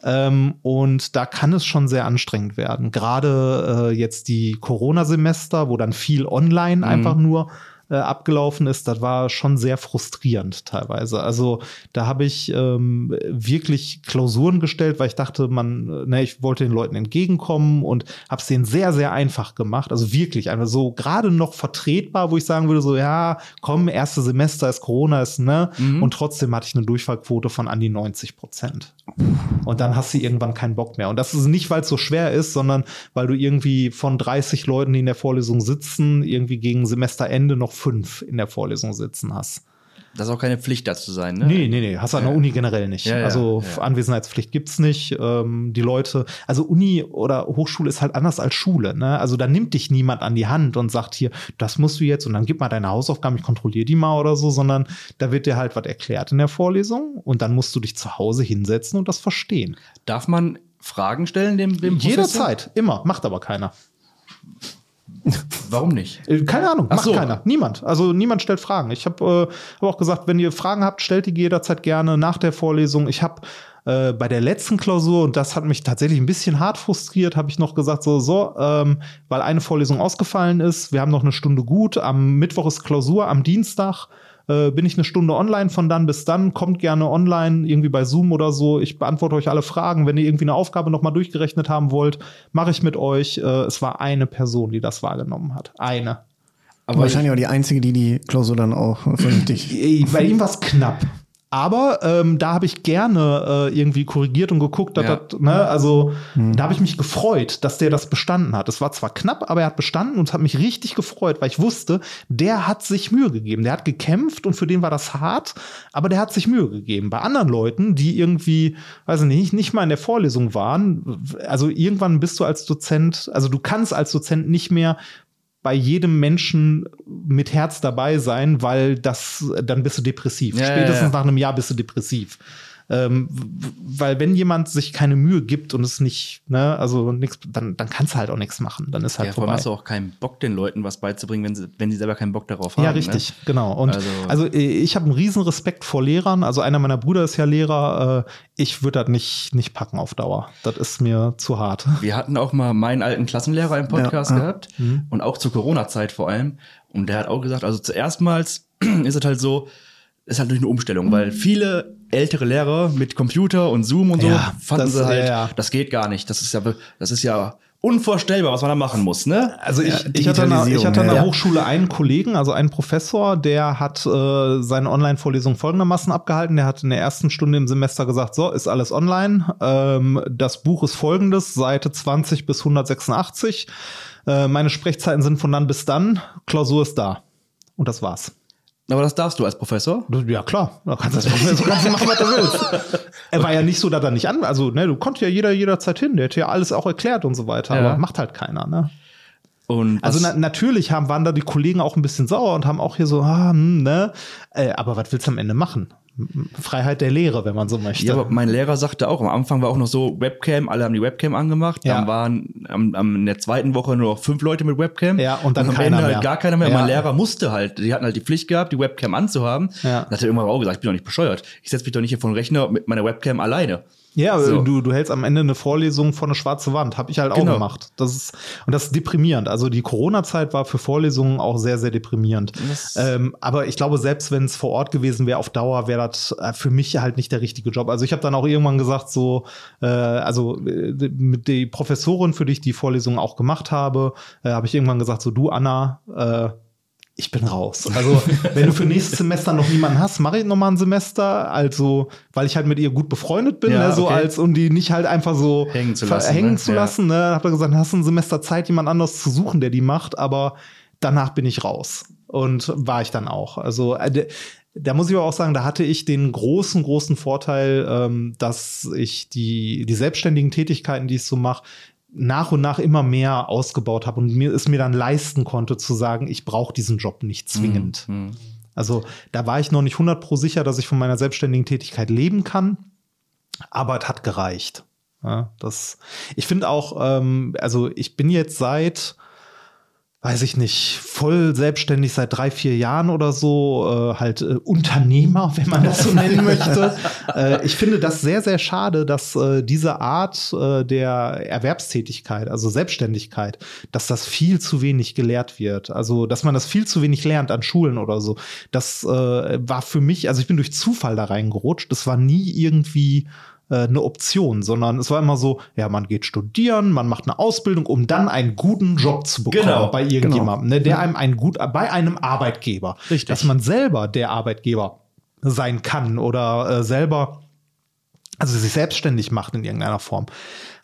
Ähm, und da kann es schon sehr anstrengend werden. Gerade äh, jetzt die Corona-Semester, wo dann viel online einfach nur äh, abgelaufen ist, das war schon sehr frustrierend teilweise. Also da habe ich ähm, wirklich Klausuren gestellt, weil ich dachte, man, ne, ich wollte den Leuten entgegenkommen und habe es denen sehr, sehr einfach gemacht. Also wirklich einfach so gerade noch vertretbar, wo ich sagen würde, so ja, komm, erste Semester ist Corona, ist ne, und trotzdem hatte ich eine Durchfallquote von an die 90 Prozent. Und dann hast du irgendwann keinen Bock mehr. Und das ist nicht, weil es so schwer ist, sondern weil du irgendwie von 30 Leuten, die in der Vorlesung sitzen, irgendwie gegen Semesterende noch fünf in der Vorlesung sitzen hast. das ist auch keine Pflicht, da zu sein. Ne? Nee, nee, nee, hast du an der Uni generell nicht. Ja, ja, also ja. Anwesenheitspflicht gibt's nicht. Ähm, die Leute, also Uni oder Hochschule ist halt anders als Schule. Ne? Also da nimmt dich niemand an die Hand und sagt hier, das musst du jetzt und dann gib mal deine Hausaufgaben, ich kontrolliere die mal oder so, sondern da wird dir halt was erklärt in der Vorlesung und dann musst du dich zu Hause hinsetzen und das verstehen. Darf man Fragen stellen dem, dem? Jederzeit, immer, macht aber keiner. [laughs] Warum nicht? Äh, Keine Ahnung, Ach macht so. keiner. Niemand. Also niemand stellt Fragen. Ich habe äh, hab auch gesagt, wenn ihr Fragen habt, stellt die jederzeit gerne nach der Vorlesung. Ich habe äh, bei der letzten Klausur, und das hat mich tatsächlich ein bisschen hart frustriert, habe ich noch gesagt, so, so, ähm, weil eine Vorlesung ausgefallen ist, wir haben noch eine Stunde gut, am Mittwoch ist Klausur, am Dienstag äh, bin ich eine Stunde online von dann bis dann. Kommt gerne online, irgendwie bei Zoom oder so. Ich beantworte euch alle Fragen. Wenn ihr irgendwie eine Aufgabe noch mal durchgerechnet haben wollt, mache ich mit euch. Äh, es war eine Person, die das wahrgenommen hat. Eine. Aber Wahrscheinlich auch die einzige, die die Klausur dann auch vernünftig. Äh, Bei ihm war es knapp. Aber ähm, da habe ich gerne äh, irgendwie korrigiert und geguckt, dass Ja. das, ne, also da habe ich mich gefreut, dass der das bestanden hat. Es war zwar knapp, aber er hat bestanden und es hat mich richtig gefreut, weil ich wusste, der hat sich Mühe gegeben. Der hat gekämpft und für den war das hart, aber der hat sich Mühe gegeben. Bei anderen Leuten, die irgendwie, weiß ich nicht, nicht mal in der Vorlesung waren, also irgendwann bist du als Dozent, also du kannst als Dozent nicht mehr bei jedem Menschen mit Herz dabei sein, weil das, dann bist du depressiv. Ja, ja, Spätestens ja. nach einem Jahr bist du depressiv. Ähm, weil wenn jemand sich keine Mühe gibt und es nicht, ne, also nichts, dann, dann kannst du halt auch nichts machen. Dann ist halt ja, vor allem vorbei. hast du auch keinen Bock, den Leuten was beizubringen, wenn sie, wenn sie selber keinen Bock darauf haben. Ja, richtig, genau. Und Also- also, äh, ich habe einen riesen Respekt vor Lehrern. Also einer meiner Brüder ist ja Lehrer. Äh, ich würde das nicht, nicht packen auf Dauer. Das ist mir zu hart. Ne? Wir hatten auch mal meinen alten Klassenlehrer im Podcast Ja, ja. gehabt und auch zur Corona-Zeit vor allem. Und der hat auch gesagt, also zuerstmals [clears throat] ist es halt so, ist halt durch eine Umstellung, weil viele ältere Lehrer mit Computer und Zoom und so Ja, fanden das- sie halt, ja, das geht gar nicht. Das ist ja, das ist ja unvorstellbar, was man da machen muss, ne? Also ich, ich hatte an der, ja. Hochschule einen Kollegen, also einen Professor, der hat äh, seine Online-Vorlesung folgendermaßen abgehalten. Der hat in der ersten Stunde im Semester gesagt, so, ist alles online. Ähm, das Buch ist folgendes, Seite 20 bis 186. Äh, meine Sprechzeiten sind von dann bis dann. Klausur ist da. Und das war's. Aber das darfst du als Professor. Ja, klar. Da kannst du, [laughs] das, kannst du machen, was du willst. Er war ja nicht so, dass er nicht an, also, ne, du konntest ja jeder jederzeit hin. Der hätte ja alles auch erklärt und so weiter. Ja. Aber macht halt keiner, ne? Und Also na, natürlich haben, waren da die Kollegen auch ein bisschen sauer und haben auch hier so, ah, hm, ne? Äh, aber was willst du am Ende machen? Freiheit der Lehre, wenn man so möchte. Ja, aber mein Lehrer sagte auch, am Anfang war auch noch so Webcam, alle haben die Webcam angemacht. Ja. Dann waren am, am, in der zweiten Woche nur noch fünf Leute mit Webcam. Ja, und dann am keiner Ende mehr. halt gar keiner mehr. Ja. Mein Lehrer musste halt, die hatten halt die Pflicht gehabt, die Webcam anzuhaben. Ja. Dann hat er irgendwann auch gesagt, ich bin doch nicht bescheuert. Ich setze mich doch nicht hier vor den Rechner mit meiner Webcam alleine. Ja, So. du, du hältst am Ende eine Vorlesung vor eine schwarze Wand. Habe ich halt auch Genau. gemacht. Das ist, und das ist deprimierend. Also die Corona-Zeit war für Vorlesungen auch sehr, sehr deprimierend. Ähm, aber ich glaube, selbst wenn es vor Ort gewesen wäre, auf Dauer wäre das äh, für mich halt nicht der richtige Job. Also ich habe dann auch irgendwann gesagt, so, äh, also äh, mit die Professorin, für die ich die Vorlesung auch gemacht habe, äh, habe ich irgendwann gesagt, so du Anna, äh, ich bin raus. Also, wenn du für nächstes Semester noch niemanden hast, mache ich noch mal ein Semester. Also, weil ich halt mit ihr gut befreundet bin, Ja, ne, so okay. als um die nicht halt einfach so Hängen zu lassen, Hängen ne? zu Ja. lassen. Ne? Hab dann gesagt, hast du ein Semester Zeit, jemand anderes zu suchen, der die macht, aber danach bin ich raus. Und war ich dann auch. Also, äh, da muss ich aber auch sagen, da hatte ich den großen, großen Vorteil, ähm, dass ich die, die selbstständigen Tätigkeiten, die ich so mache, nach und nach immer mehr ausgebaut habe und mir es mir dann leisten konnte zu sagen, ich brauche diesen Job nicht zwingend. Mhm. Also da war ich noch nicht 100 pro sicher, dass ich von meiner selbstständigen Tätigkeit leben kann, aber es hat gereicht. Ja, das, ich finde auch, ähm, also ich bin jetzt seit, weiß ich nicht, voll selbstständig seit drei, vier Jahren oder so, äh, halt äh, Unternehmer, wenn man das so nennen [laughs] möchte. äh, ich finde das sehr, sehr schade, dass äh, diese Art äh, der Erwerbstätigkeit, also Selbstständigkeit, dass das viel zu wenig gelehrt wird. Also, dass man das viel zu wenig lernt an Schulen oder so. Das äh, war für mich, also ich bin durch Zufall da reingerutscht. Das war nie irgendwie eine Option, sondern es war immer so, ja, man geht studieren, man macht eine Ausbildung, um dann einen guten Job zu bekommen Genau. bei irgendjemandem, ne, der einem einen gut bei einem Arbeitgeber, Richtig. dass man selber der Arbeitgeber sein kann oder äh, selber also sich selbstständig macht in irgendeiner Form,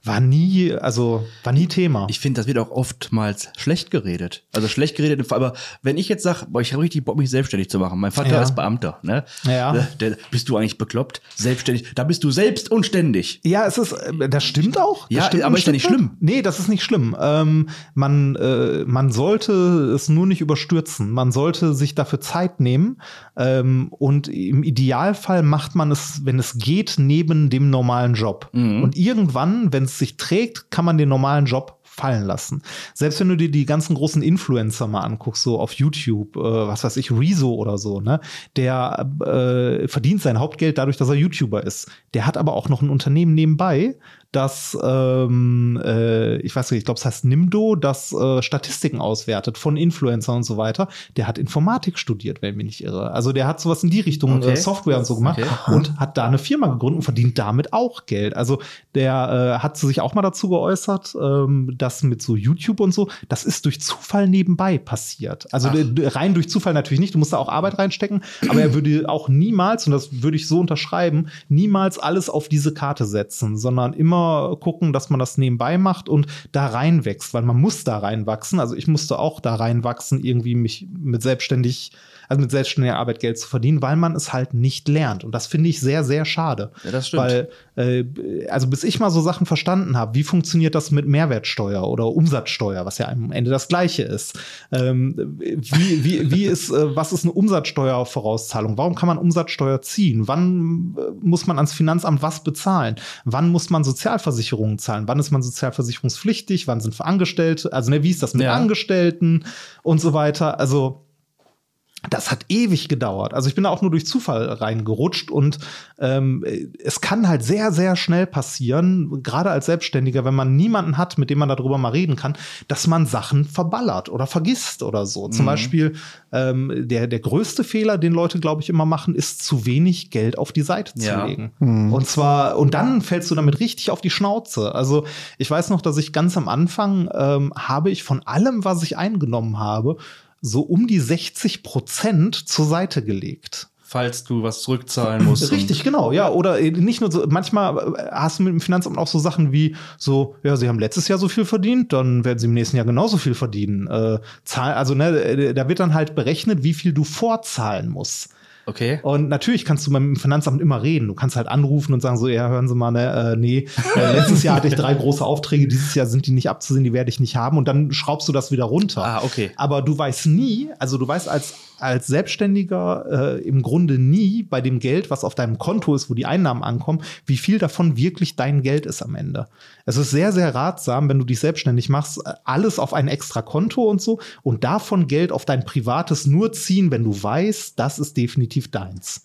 war nie, also war nie Thema. Ich finde, das wird auch oftmals schlecht geredet. Also schlecht geredet, aber wenn ich jetzt sage, boah, ich habe richtig Bock, mich selbstständig zu machen. Mein Vater Ja. ist Beamter, ne? Ja. Ne? Der, bist du eigentlich bekloppt? Selbstständig. Da bist du selbst und ständig. Ja, es ist, äh, das stimmt auch. Das Ja, stimmt aber ist ja nicht schlimm. Nee, das ist nicht schlimm. Ähm, man, äh, man sollte es nur nicht überstürzen. Man sollte sich dafür Zeit nehmen. Ähm, und im Idealfall macht man es, wenn es geht, neben dem normalen Job. Mhm. Und irgendwann, wenn es sich trägt, kann man den normalen Job fallen lassen. Selbst wenn du dir die ganzen großen Influencer mal anguckst, so auf YouTube, äh, was weiß ich, Rezo oder so, ne, der äh, verdient sein Hauptgeld dadurch, dass er YouTuber ist. Der hat aber auch noch ein Unternehmen nebenbei, das, ähm, äh, ich weiß nicht, ich glaube, es heißt Nimdo, das äh, Statistiken auswertet von Influencern und so weiter. Der hat Informatik studiert, wenn ich mich nicht irre. Also der hat sowas in die Richtung Okay. äh, Software und so gemacht Okay. und hat da eine Firma gegründet und verdient damit auch Geld. Also der äh, hat sich auch mal dazu geäußert, ähm, dass mit so YouTube und so, das ist durch Zufall nebenbei passiert. Also Ach. rein durch Zufall natürlich nicht, du musst da auch Arbeit reinstecken, aber er würde auch niemals, und das würde ich so unterschreiben, niemals alles auf diese Karte setzen, sondern immer gucken, dass man das nebenbei macht und da reinwächst, weil man muss da reinwachsen. Also ich musste auch da reinwachsen, irgendwie mich mit selbstständig, also mit selbstständiger Arbeit Geld zu verdienen, weil man es halt nicht lernt. Und das finde ich sehr, sehr schade. Ja, das stimmt. Weil, äh, also bis ich mal so Sachen verstanden habe, wie funktioniert das mit Mehrwertsteuer oder Umsatzsteuer, was ja am Ende das Gleiche ist. Ähm, wie, wie, wie [laughs] ist, äh, was ist eine Umsatzsteuervorauszahlung? Warum kann man Umsatzsteuer ziehen? Wann äh, muss man ans Finanzamt was bezahlen? Wann muss man Sozialversicherungen zahlen? Wann ist man sozialversicherungspflichtig? Wann sind Angestellte? Also, ne, wie ist das mit Ja. Angestellten und so weiter? Also, das hat ewig gedauert. Also ich bin da auch nur durch Zufall reingerutscht und ähm, es kann halt sehr, sehr schnell passieren, gerade als Selbstständiger, wenn man niemanden hat, mit dem man darüber mal reden kann, dass man Sachen verballert oder vergisst oder so. Zum Beispiel ähm, der, der größte Fehler, den Leute, glaube ich, immer machen, ist zu wenig Geld auf die Seite Ja. zu legen. Und zwar, und dann fällst du damit richtig auf die Schnauze. Also ich weiß noch, dass ich ganz am Anfang ähm, habe ich von allem, was ich eingenommen habe, so um die 60 Prozent zur Seite gelegt. Falls du was zurückzahlen musst. Richtig, genau, ja. Oder nicht nur so, manchmal äh, hast du mit dem Finanzamt auch so Sachen wie so, ja, sie haben letztes Jahr so viel verdient, dann werden sie im nächsten Jahr genauso viel verdienen. Äh, zahl, also, ne, äh, da wird dann halt berechnet, wie viel du vorzahlen musst. Okay. Und natürlich kannst du beim Finanzamt immer reden. Du kannst halt anrufen und sagen so, ja, hören Sie mal, ne, äh, nee, äh, letztes Jahr hatte ich drei große Aufträge, dieses Jahr sind die nicht abzusehen, die werde ich nicht haben. Und dann schraubst du das wieder runter. Ah, okay. Aber du weißt nie, also du weißt als, als Selbstständiger äh, im Grunde nie bei dem Geld, was auf deinem Konto ist, wo die Einnahmen ankommen, wie viel davon wirklich dein Geld ist am Ende. Es ist sehr, sehr ratsam, wenn du dich selbstständig machst, alles auf ein extra Konto und so und davon Geld auf dein privates nur ziehen, wenn du weißt, das ist definitiv deins.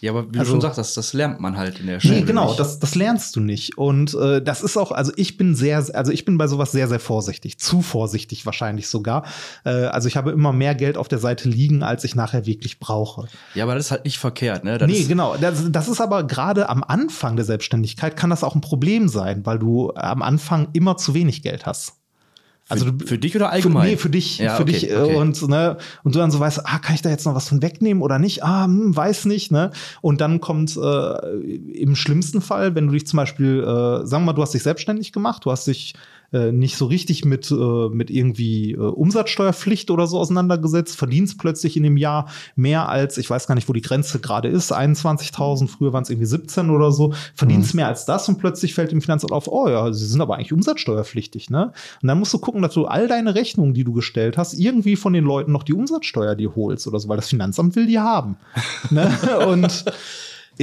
Ja, aber wie Also- du schon sagst, das, das lernt man halt in der Schule. Nee, genau, nicht. das, das lernst du nicht. Und äh, das ist auch, also ich bin sehr, also ich bin bei sowas sehr, sehr vorsichtig. Zu vorsichtig wahrscheinlich sogar. Äh, also ich habe immer mehr Geld auf der Seite liegen, als ich nachher wirklich brauche. ja, aber das ist halt nicht verkehrt, ne? Das nee, genau. Das, das ist aber gerade am Anfang der Selbstständigkeit kann das auch ein Problem sein, weil du am Anfang immer zu wenig Geld hast. Also für, für dich oder allgemein? Für, nee, für dich, Ja, für okay, dich äh, okay. und ne und du dann so weißt, ah, kann ich da jetzt noch was von wegnehmen oder nicht? Ah, hm, weiß nicht, ne? Und dann kommt äh, im schlimmsten Fall, wenn du dich zum Beispiel, äh, sagen wir mal, du hast dich selbstständig gemacht, du hast dich äh, nicht so richtig mit äh, mit irgendwie äh, Umsatzsteuerpflicht oder so auseinandergesetzt, verdienst plötzlich in dem Jahr mehr als, ich weiß gar nicht, wo die Grenze gerade ist, 21.000, früher waren es irgendwie 17 oder so, verdienst mehr als das und plötzlich fällt dem Finanzamt auf, oh ja, sie sind aber eigentlich umsatzsteuerpflichtig, ne? Und dann musst du gucken, dass du all deine Rechnungen, die du gestellt hast, irgendwie von den Leuten noch die Umsatzsteuer dir holst oder so, weil das Finanzamt will die haben. ne? [laughs] Und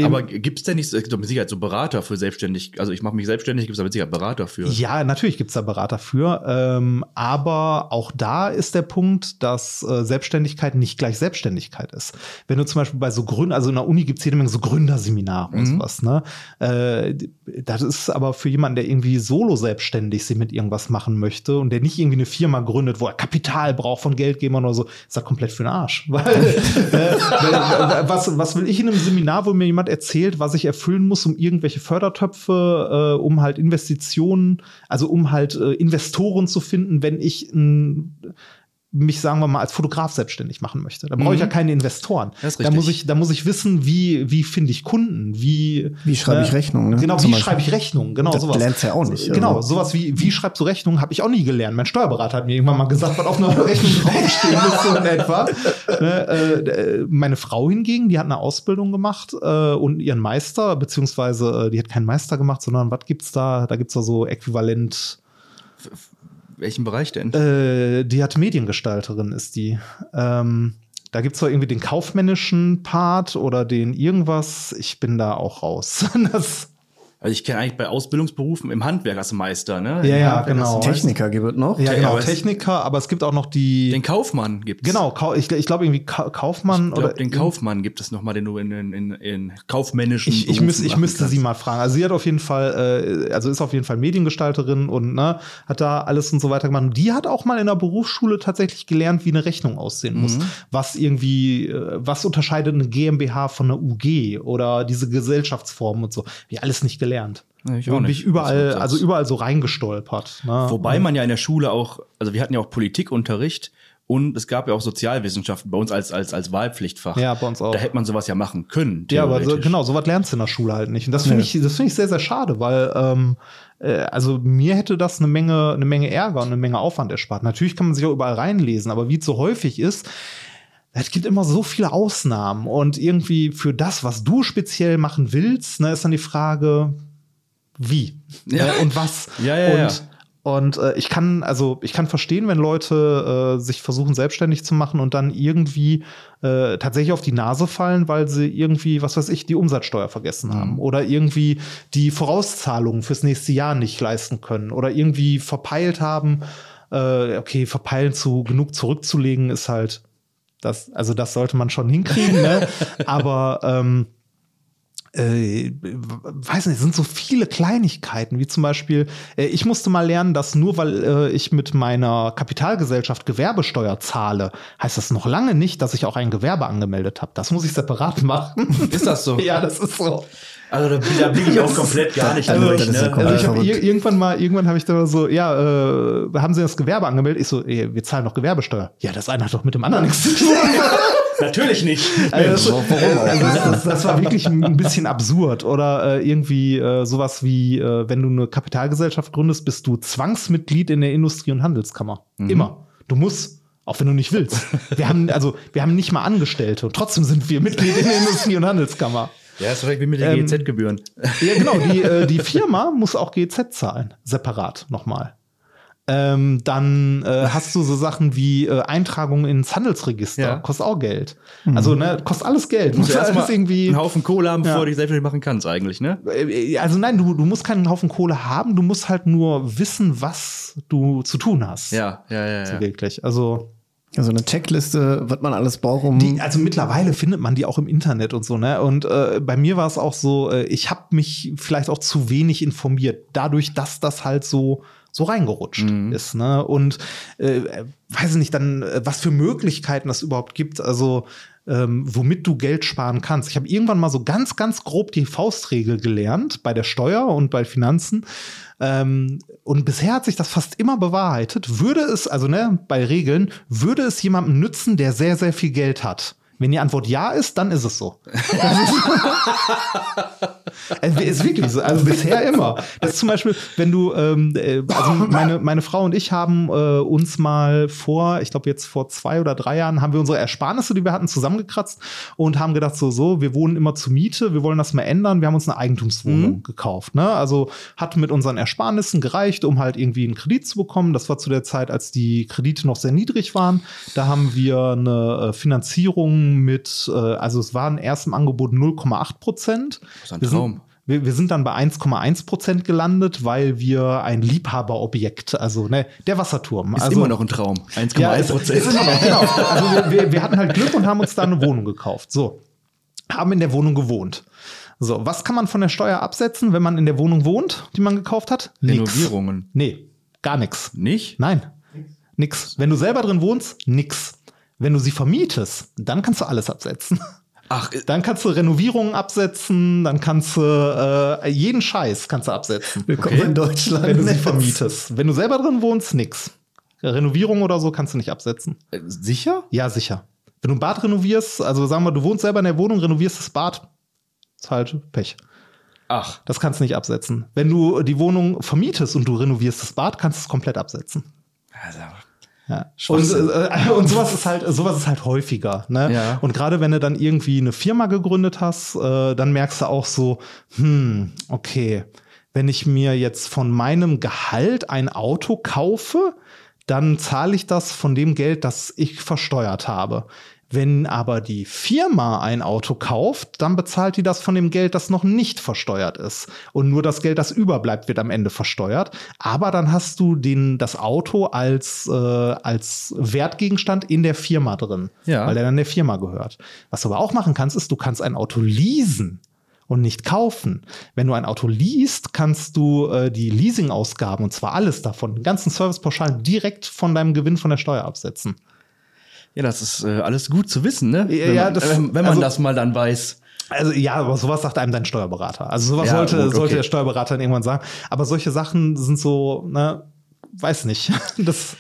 aber gibt's denn nicht, so- es gibt doch mit Sicherheit so Berater für selbstständig, also ich mache mich selbstständig, gibt's da mit Sicherheit Berater für. Ja, natürlich gibt's da Berater für. Ähm, aber auch da ist der Punkt, dass äh, Selbstständigkeit nicht gleich Selbstständigkeit ist. Wenn du zum Beispiel bei so Gründen, also in der Uni gibt's jede Menge so Gründerseminare und sowas, ne? Äh, das ist aber für jemanden, der irgendwie solo selbstständig sich mit irgendwas machen möchte und der nicht irgendwie eine Firma gründet, wo er Kapital braucht von Geldgebern oder so, ist das komplett für den Arsch. [laughs] Weil, äh, was, was will ich in einem Seminar, wo mir jemand erzählt, was ich erfüllen muss, um irgendwelche Fördertöpfe, äh, um halt Investitionen, also um halt äh, Investoren zu finden, wenn ich ein mich, sagen wir mal, als Fotograf selbstständig machen möchte. Da brauche ich ja keine Investoren. Das ist da muss ich, da muss ich wissen, wie, wie finde ich Kunden, wie, Wie schreibe ich Rechnungen, ne? Genau, Zum wie schreibe ich Rechnungen, genau Das sowas. lernst du ja auch nicht, Genau, also. sowas wie, wie schreibst du Rechnungen, habe ich auch nie gelernt. Mein Steuerberater hat mir irgendwann mal gesagt, was auf einer [laughs] Rechnung draufstehen muss, so in etwa. Ne, äh, meine Frau hingegen, die hat eine Ausbildung gemacht äh, und ihren Meister, beziehungsweise äh, die hat keinen Meister gemacht, sondern was gibt's da? Da gibt's da so äquivalent Welchen Bereich denn? äh, die hat Mediengestalterin, ist die. Ähm, da gibt's zwar irgendwie den kaufmännischen Part oder den irgendwas. Ich bin da auch raus. [laughs] das, Also ich kenne eigentlich bei Ausbildungsberufen im Handwerk als Meister, ne? Ja, Im ja, Handwerk genau. Techniker gibt es noch. ja, genau, aber Techniker, aber es gibt auch noch die. Den Kaufmann gibt's. genau, ich, ich glaube irgendwie Ka Kaufmann Ich glaub, oder den Kaufmann gibt es noch mal, den du in, in, in, in kaufmännischen Ich, ich, Berufen müß, ich müsste kannst. sie mal fragen. Also sie hat auf jeden Fall, äh, also ist auf jeden Fall Mediengestalterin und ne, hat da alles und so weiter gemacht. Und die hat auch mal in der Berufsschule tatsächlich gelernt, wie eine Rechnung aussehen muss. Mhm. Was irgendwie, äh, was unterscheidet eine GmbH von einer UG oder diese Gesellschaftsformen und so. Wie alles nicht gelernt. Ja, ich auch und bin nicht. ich überall, also überall so reingestolpert. Ne? Wobei man ja in der Schule auch, also wir hatten ja auch Politikunterricht und es gab ja auch Sozialwissenschaften bei uns als, als, als Wahlpflichtfach. Ja, bei uns auch. Da hätte man sowas ja machen können. Ja, aber so, genau, sowas lernst du in der Schule halt nicht. Und das finde ich, das finde ich sehr, sehr schade, weil ähm, äh, also mir hätte das eine Menge, eine Menge Ärger und eine Menge Aufwand erspart. Natürlich kann man sich auch überall reinlesen, aber wie es so häufig ist, es gibt immer so viele Ausnahmen und irgendwie für das, was du speziell machen willst, ne, ist dann die Frage, wie Ja. äh, und was. Ja, ja, und und äh, ich kann, also ich kann verstehen, wenn Leute äh, sich versuchen, selbstständig zu machen und dann irgendwie äh, tatsächlich auf die Nase fallen, weil sie irgendwie, was weiß ich, die Umsatzsteuer vergessen Mhm. haben oder irgendwie die Vorauszahlungen fürs nächste Jahr nicht leisten können oder irgendwie verpeilt haben, äh, okay, verpeilen zu genug zurückzulegen ist halt das, also das sollte man schon hinkriegen, ne? [laughs] Aber ähm, äh, weiß nicht, es sind so viele Kleinigkeiten, wie zum Beispiel, äh, ich musste mal lernen, dass nur weil äh, ich mit meiner Kapitalgesellschaft Gewerbesteuer zahle, heißt das noch lange nicht, dass ich auch ein Gewerbe angemeldet habe. Das muss ich separat machen. Ist das so? [laughs] ja, das ist so. Also da, da bin ich auch komplett [laughs] gar nicht Also, durch. Ne? Also ich ir irgendwann mal, irgendwann habe ich dann so, ja, äh, haben Sie das Gewerbe angemeldet? Ich so, ey, wir zahlen doch Gewerbesteuer. Ja, das eine hat doch mit dem anderen nichts zu tun. [laughs] Natürlich nicht. Also, also das, das war wirklich ein bisschen absurd. Oder äh, irgendwie äh, sowas wie, äh, wenn du eine Kapitalgesellschaft gründest, bist du Zwangsmitglied in der Industrie- und Handelskammer. Immer. Du musst. Auch wenn du nicht willst. Wir haben, also, wir haben nicht mal Angestellte und trotzdem sind wir Mitglied in der Industrie- und Handelskammer. Ja, ist wahrscheinlich wie mit den Ähm, GEZ-Gebühren. [laughs] Ja, genau. Die, äh, die [laughs] Firma muss auch GZ zahlen. Separat nochmal. Ähm, dann äh, hast du so Sachen wie äh, Eintragung ins Handelsregister. Ja. Kostet auch Geld. Also, ne, kostet alles Geld. Du musst Muss ja [laughs] erstmal irgendwie. einen Haufen Kohle haben, bevor Ja. du dich selbstständig machen kannst eigentlich, ne? Äh, Also nein, du, du musst keinen Haufen Kohle haben, du musst halt nur wissen, was du zu tun hast. Ja, ja, ja. So ja. wirklich. Also Also eine Checkliste, was man alles braucht, um. Die, also mittlerweile findet man die auch im Internet und so, ne? Und äh, bei mir war es auch so, äh, ich habe mich vielleicht auch zu wenig informiert, dadurch, dass das halt so so reingerutscht ist, ne? Und äh, weiß ich nicht, dann äh, was für Möglichkeiten das überhaupt gibt, also ähm, womit du Geld sparen kannst. Ich habe irgendwann mal so ganz, ganz grob die Faustregel gelernt bei der Steuer und bei Finanzen. Ähm, und bisher hat sich das fast immer bewahrheitet. Würde es, also ne, bei Regeln, würde es jemandem nützen, der sehr, sehr viel Geld hat? Wenn die Antwort ja ist, dann ist es so. [laughs] Es ist wirklich so. Also bisher immer. Das ist zum Beispiel, wenn du, ähm, äh, also meine, meine Frau und ich haben äh, uns mal vor, ich glaube jetzt vor zwei oder drei Jahren, haben wir unsere Ersparnisse, die wir hatten, zusammengekratzt und haben gedacht, so, so, wir wohnen immer zur Miete, wir wollen das mal ändern. Wir haben uns eine Eigentumswohnung gekauft. Ne? Also hat mit unseren Ersparnissen gereicht, um halt irgendwie einen Kredit zu bekommen. Das war zu der Zeit, als die Kredite noch sehr niedrig waren. Da haben wir eine äh, Mit, äh, also es waren erst im Angebot 0,8 Prozent. Das ist ein Wir sind- Traum. Wir, wir sind dann bei 1,1 Prozent gelandet, weil wir ein Liebhaberobjekt, also ne, der Wasserturm. Ist also, immer noch ein Traum. 1,1 ja, Prozent. genau. Also wir, wir, hatten halt Glück und haben uns da eine Wohnung gekauft. So, haben in der Wohnung gewohnt. So, was kann man von der Steuer absetzen, wenn man in der Wohnung wohnt, die man gekauft hat? Nix. Renovierungen. Nee, gar nix. Nicht? Nein, nix. Wenn du selber drin wohnst, nix. Wenn du sie vermietest, dann kannst du alles absetzen. Ach, äh, Dann kannst du Renovierungen absetzen, dann kannst du äh, jeden Scheiß kannst du absetzen, Willkommen Okay. in Deutschland. wenn du sie vermietest. Wenn du selber drin wohnst, nix. Renovierung oder so kannst du nicht absetzen. äh, sicher? Ja, sicher. Wenn du ein Bad renovierst, also sagen wir, du wohnst selber in der Wohnung, renovierst das Bad, ist halt Pech. Ach, Das kannst du nicht absetzen. Wenn du die Wohnung vermietest und du renovierst das Bad, kannst du es komplett absetzen. also, Ja. Und, äh, und sowas ist halt, sowas ist halt häufiger. Ne? Ja. Und gerade wenn du dann irgendwie eine Firma gegründet hast, äh, dann merkst du auch so, hm, okay, wenn ich mir jetzt von meinem Gehalt ein Auto kaufe, dann zahle ich das von dem Geld, das ich versteuert habe. Wenn aber die Firma ein Auto kauft, dann bezahlt die das von dem Geld, das noch nicht versteuert ist. Und nur das Geld, das überbleibt, wird am Ende versteuert. Aber dann hast du den, das Auto als, äh, als Wertgegenstand in der Firma drin, Ja. weil der dann der Firma gehört. Was du aber auch machen kannst, ist, du kannst ein Auto leasen und nicht kaufen. Wenn du ein Auto liest, kannst du äh, die Leasingausgaben, und zwar alles davon, den ganzen Servicepauschalen direkt von deinem Gewinn von der Steuer absetzen. Ja, das ist äh, alles gut zu wissen, ne? Ja, wenn ja, man, das- äh, wenn man also- das mal dann weiß. Also ja, aber sowas sagt einem dein Steuerberater. Also sowas Ja, sollte, gut, okay. sollte der Steuerberater dann irgendwann sagen. Aber solche Sachen sind so, ne, weiß nicht. [laughs] Das,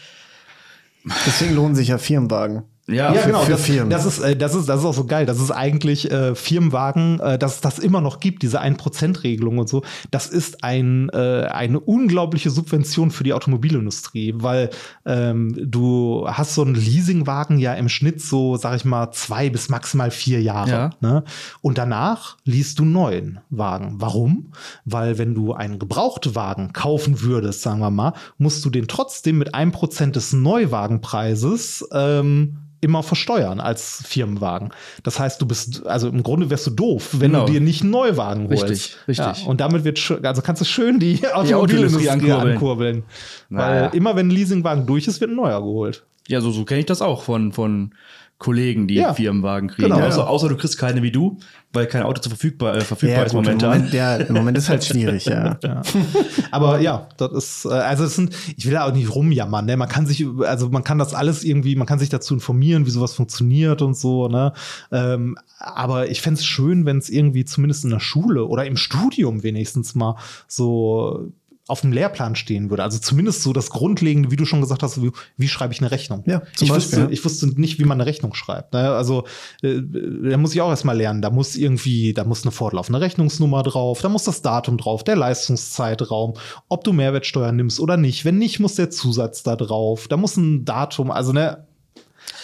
Deswegen lohnen sich ja Firmenwagen. Ja, ja, für- genau. für das, Firmen. Das ist, äh, das ist, das ist auch so geil. Das ist eigentlich äh, Firmenwagen, äh, dass es das immer noch gibt, diese 1%-Regelung und so. Das ist ein, äh, eine unglaubliche Subvention für die Automobilindustrie, weil ähm, du hast so einen Leasingwagen ja im Schnitt so, sag ich mal, zwei bis maximal vier Jahre. Ja. Ne? Und danach liest du neuen Wagen. Warum? Weil wenn du einen Gebrauchtwagen kaufen würdest, sagen wir mal, musst du den trotzdem mit einem Prozent des Neuwagenpreises ähm, immer versteuern als Firmenwagen. Das heißt, du bist, also im Grunde wärst du doof, wenn Genau. du dir nicht einen Neuwagen holst. Richtig, richtig. Ja, und damit wird, also kannst du schön die Automobilindustrie ankurbeln. ankurbeln. Naja. Weil immer wenn ein Leasingwagen durch ist, wird ein neuer geholt. Ja, so, so kenne ich das auch von, von Kollegen, die Ja. Firmenwagen kriegen. Genau. außer, außer du kriegst keine wie du, weil kein Auto zu verfügbar, äh, verfügbar ist gut, im momentan. Moment, ja, im Moment ist halt [laughs] schwierig, ja. Ja. [laughs] Aber ja, das ist, äh, also es sind, ich will da auch nicht rumjammern, ne? Man kann sich, also man kann das alles irgendwie, man kann sich dazu informieren, wie sowas funktioniert und so, ne? Ähm, aber ich fänd's schön, wenn es irgendwie zumindest in der Schule oder im Studium wenigstens mal so auf dem Lehrplan stehen würde. Also zumindest so das Grundlegende, wie du schon gesagt hast, wie, wie schreibe ich eine Rechnung? Ja, zum ich, Beispiel, wusste, ja. ich wusste nicht, wie man eine Rechnung schreibt. Ne? Also äh, da muss ich auch erstmal lernen. Da muss irgendwie, da muss eine fortlaufende Rechnungsnummer drauf, da muss das Datum drauf, der Leistungszeitraum, ob du Mehrwertsteuer nimmst oder nicht. Wenn nicht, muss der Zusatz da drauf. Da muss ein Datum, also ne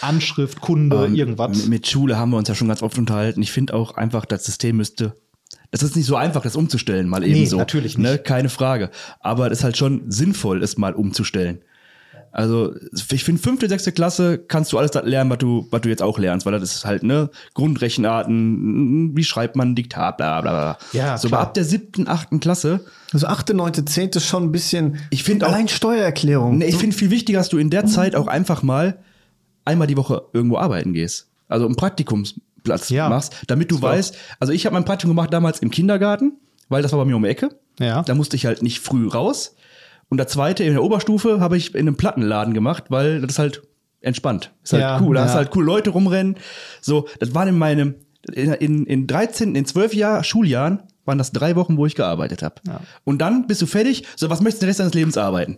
Anschrift, Kunde, Ähm, irgendwas. Mit, mit Schule haben wir uns ja schon ganz oft unterhalten. Ich finde auch einfach, das System müsste. Es ist nicht so einfach, das umzustellen, mal eben Nee, so. natürlich Ne? nicht. Keine Frage. Aber es ist halt schon sinnvoll, es mal umzustellen. Also, ich finde, fünfte, sechste Klasse kannst du alles das lernen, was du, was du jetzt auch lernst, weil das ist halt, ne, Grundrechenarten, wie schreibt man ein Diktat, bla, bla, bla. Ja, so, klar. aber ab der siebten, achten Klasse, Also achte, neunte, zehnte schon ein bisschen. Ich find auch- allein Steuererklärung. Ne, ich finde viel wichtiger, dass du in der Zeit auch einfach mal einmal die Woche irgendwo arbeiten gehst. Also einen Praktikumsplatz Ja. machst, damit du weißt, also ich habe mein Praktikum gemacht damals im Kindergarten, weil das war bei mir um die Ecke. Ja. Da musste ich halt nicht früh raus. Und der zweite in der Oberstufe habe ich in einem Plattenladen gemacht, weil das ist halt entspannt. Ist halt Ja, cool. Da hast ja. du halt coole Leute rumrennen. So, das waren in meinem, in, in, in 13, in 12 Jahr, Schuljahren, waren das drei Wochen, wo ich gearbeitet habe. Ja. Und dann bist du fertig. So, was möchtest du den Rest deines Lebens arbeiten?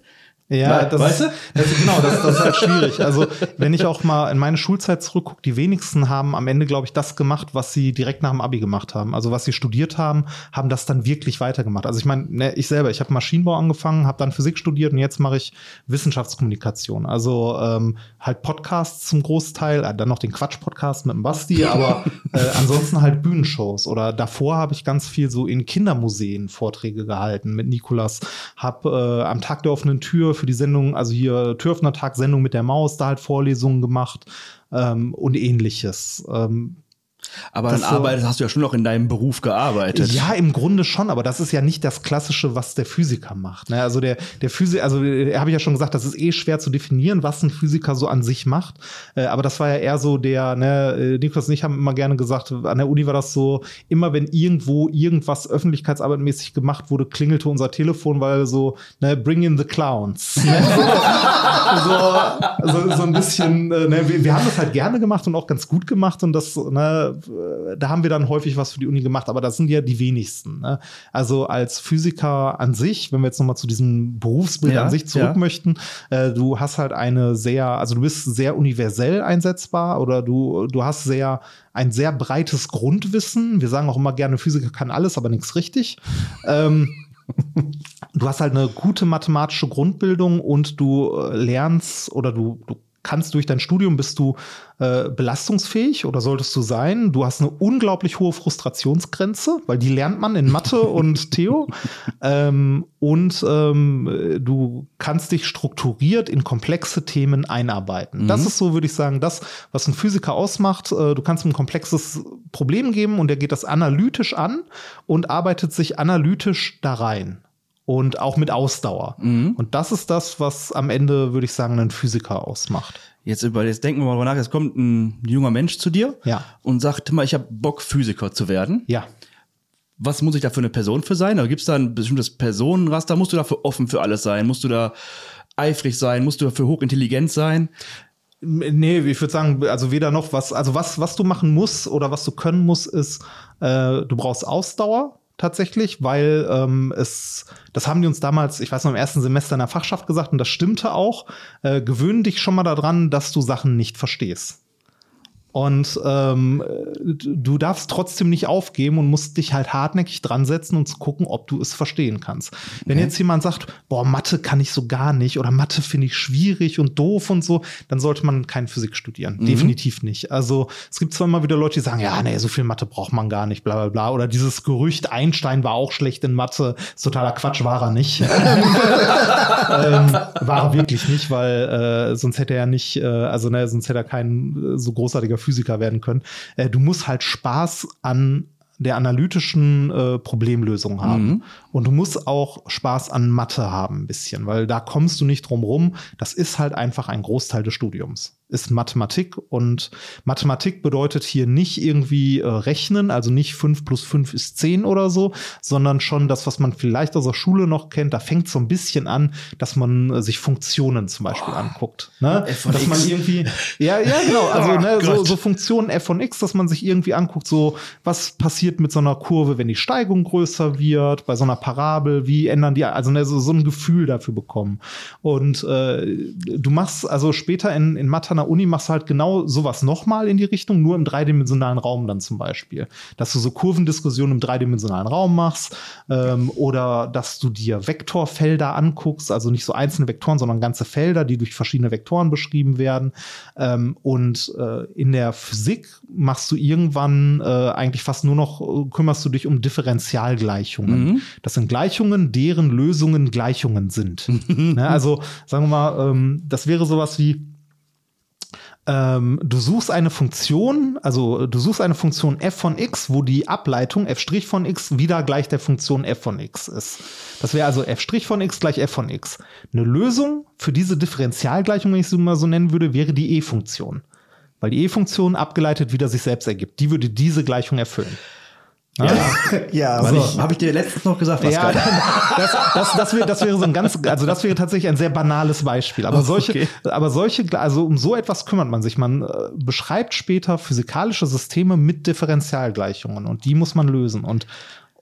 Ja, das weißt du? das ist genau, das, das ist halt schwierig. Also, wenn ich auch mal in meine Schulzeit zurückgucke, die wenigsten haben am Ende, glaube ich, das gemacht, was sie direkt nach dem Abi gemacht haben. Also, was sie studiert haben, haben das dann wirklich weitergemacht. Also, ich meine, ne, ich selber, ich habe Maschinenbau angefangen, habe dann Physik studiert und jetzt mache ich Wissenschaftskommunikation. Also, ähm, halt Podcasts zum Großteil, äh, dann noch den Quatsch-Podcast mit dem Basti, [laughs] aber äh, ansonsten halt Bühnenshows. Oder davor habe ich ganz viel so in Kindermuseen Vorträge gehalten mit Nikolas. Hab äh, am Tag der offenen Tür für die Sendung, also hier Türfner Tag Sendung mit der Maus, da halt Vorlesungen gemacht ähm, und ähnliches. Ähm, Aber Das dann arbeitest, hast du ja schon noch in deinem Beruf gearbeitet. ja, im Grunde schon, aber das ist ja nicht das Klassische, was der Physiker macht. Ne? Also der, der Physiker, also äh, habe ich ja schon gesagt, das ist eh schwer zu definieren, was ein Physiker so an sich macht. Äh, aber das war ja eher so der, ne, äh, Niklas und ich haben immer gerne gesagt, an der Uni war das so, immer wenn irgendwo irgendwas öffentlichkeitsarbeitmäßig gemacht wurde, klingelte unser Telefon, weil so, ne, bring in the clowns. Ne? [laughs] so, so, so ein bisschen, ne, wir, wir haben das halt gerne gemacht und auch ganz gut gemacht und das, ne, da haben wir dann häufig was für die Uni gemacht, aber das sind ja die wenigsten. Ne? Also als Physiker an sich, wenn wir jetzt nochmal zu diesem Berufsbild Ja, an sich zurück ja. möchten, äh, du hast halt eine sehr, also du bist sehr universell einsetzbar oder du, du hast sehr, ein sehr breites Grundwissen. Wir sagen auch immer gerne, Physiker kann alles, aber nichts richtig. Ähm, du hast halt eine gute mathematische Grundbildung und du äh, lernst oder du, du kannst durch dein Studium bist du äh, belastungsfähig oder solltest du sein. Du hast eine unglaublich hohe Frustrationsgrenze, weil die lernt man in Mathe [laughs] und Theo. Ähm, und ähm, du kannst dich strukturiert in komplexe Themen einarbeiten. Das ist so, würde ich sagen, das, was ein Physiker ausmacht. Äh, du kannst ihm ein komplexes Problem geben und er geht das analytisch an und arbeitet sich analytisch da rein. Und auch mit Ausdauer. Und das ist das, was am Ende, würde ich sagen, einen Physiker ausmacht. Jetzt, über, jetzt denken wir mal nach, jetzt kommt ein junger Mensch zu dir Ja. und sagt, mal, ich habe Bock, Physiker zu werden. Ja. Was muss ich da für eine Person für sein? Oder gibt es da ein bestimmtes Personenraster? Musst du dafür offen für alles sein? Musst du da eifrig sein? Musst du dafür hochintelligent sein? Nee, ich würde sagen, also weder noch was, also was, was du machen musst oder was du können musst, ist, äh, du brauchst Ausdauer tatsächlich, weil ähm, es, das haben die uns damals, ich weiß noch, im ersten Semester in der Fachschaft gesagt und das stimmte auch, äh, gewöhn dich schon mal daran, dass du Sachen nicht verstehst. Und ähm, du darfst trotzdem nicht aufgeben und musst dich halt hartnäckig dran setzen und zu gucken, ob du es verstehen kannst. Wenn jetzt jemand sagt, boah, Mathe kann ich so gar nicht oder Mathe finde ich schwierig und doof und so, dann sollte man kein Physik studieren. Definitiv nicht. Also es gibt zwar immer wieder Leute, die sagen, ja, nee, so viel Mathe braucht man gar nicht, bla bla bla. Oder dieses Gerücht, Einstein war auch schlecht in Mathe, ist totaler Quatsch, war er nicht. [laughs] ähm, war er wirklich nicht, weil äh, sonst hätte er nicht, äh, also ne, sonst hätte er kein äh, so großartiger Physiker werden können. Äh, du musst halt Spaß an der analytischen äh, Problemlösung haben. Und du musst auch Spaß an Mathe haben ein bisschen, weil da kommst du nicht drum rum. Das ist halt einfach ein Großteil des Studiums. Ist Mathematik und Mathematik bedeutet hier nicht irgendwie äh, rechnen, also nicht 5 plus 5 ist 10 oder so, sondern schon das, was man vielleicht aus der Schule noch kennt. Da fängt so ein bisschen an, dass man äh, sich Funktionen zum Beispiel anguckt. Ne? F von Dass man X. irgendwie, ja, ja, genau, [laughs] also Oh ne, so, so Funktionen f von x, dass man sich irgendwie anguckt, so was passiert mit so einer Kurve, wenn die Steigung größer wird, bei so einer Parabel, wie ändern die, also ne, so, so ein Gefühl dafür bekommen. Und äh, du machst also später in, in Mathe an der Uni machst du halt genau sowas nochmal in die Richtung, nur im dreidimensionalen Raum dann zum Beispiel. Dass du so Kurvendiskussionen im dreidimensionalen Raum machst ähm, oder dass du dir Vektorfelder anguckst, also nicht so einzelne Vektoren, sondern ganze Felder, die durch verschiedene Vektoren beschrieben werden. Ähm, und äh, in der Physik machst du irgendwann äh, eigentlich fast nur noch, äh, kümmerst du dich um Differentialgleichungen. Das sind Gleichungen, deren Lösungen Gleichungen sind. [laughs] ne, also sagen wir mal, ähm, das wäre sowas wie, ähm, du suchst eine Funktion, also du suchst eine Funktion f von x, wo die Ableitung f' von x wieder gleich der Funktion f von x ist. Das wäre also f' von x gleich f von x. Eine Lösung für diese Differentialgleichung, wenn ich sie mal so nennen würde, wäre die e-Funktion. Weil die e-Funktion abgeleitet wieder sich selbst ergibt. Die würde diese Gleichung erfüllen. Ja, ja [laughs] Also, so. Habe ich dir letztens noch gesagt, was Ja, [laughs] das, das, das, wäre, das wäre so ein ganz, also das wäre tatsächlich ein sehr banales Beispiel. Aber solche, Okay. aber solche, also um so etwas kümmert man sich. Man äh, beschreibt später physikalische Systeme mit Differentialgleichungen und die muss man lösen. Und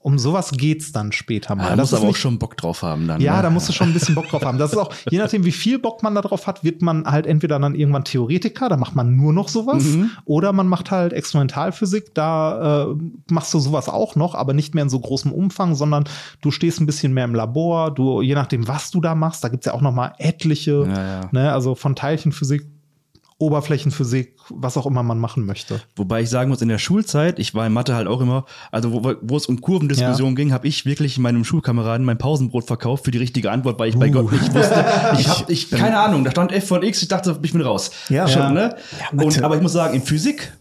um sowas geht's dann später mal. Da Das musst aber auch nicht- schon Bock drauf haben dann. ja, ne? da musst du schon ein bisschen Bock drauf haben. Das ist auch, je nachdem, wie viel Bock man da drauf hat, wird man halt entweder dann irgendwann Theoretiker, da macht man nur noch sowas, oder man macht halt Experimentalphysik, da äh, machst du sowas auch noch, aber nicht mehr in so großem Umfang, sondern du stehst ein bisschen mehr im Labor, du, je nachdem, was du da machst, da gibt's ja auch noch mal etliche, Ja, ja. Ne, also von Teilchenphysik, Oberflächenphysik, was auch immer man machen möchte. Wobei ich sagen muss, in der Schulzeit, ich war in Mathe halt auch immer, also wo, wo es um Kurvendiskussion ging, habe ich wirklich meinem Schulkameraden mein Pausenbrot verkauft für die richtige Antwort, weil ich bei Gott nicht wusste. [laughs] Ich habe, ich, keine Ahnung, da stand f von x, ich dachte, ich bin raus. Ja. Schon, Ja. ne? Ja. Und, aber ich muss sagen, in Physik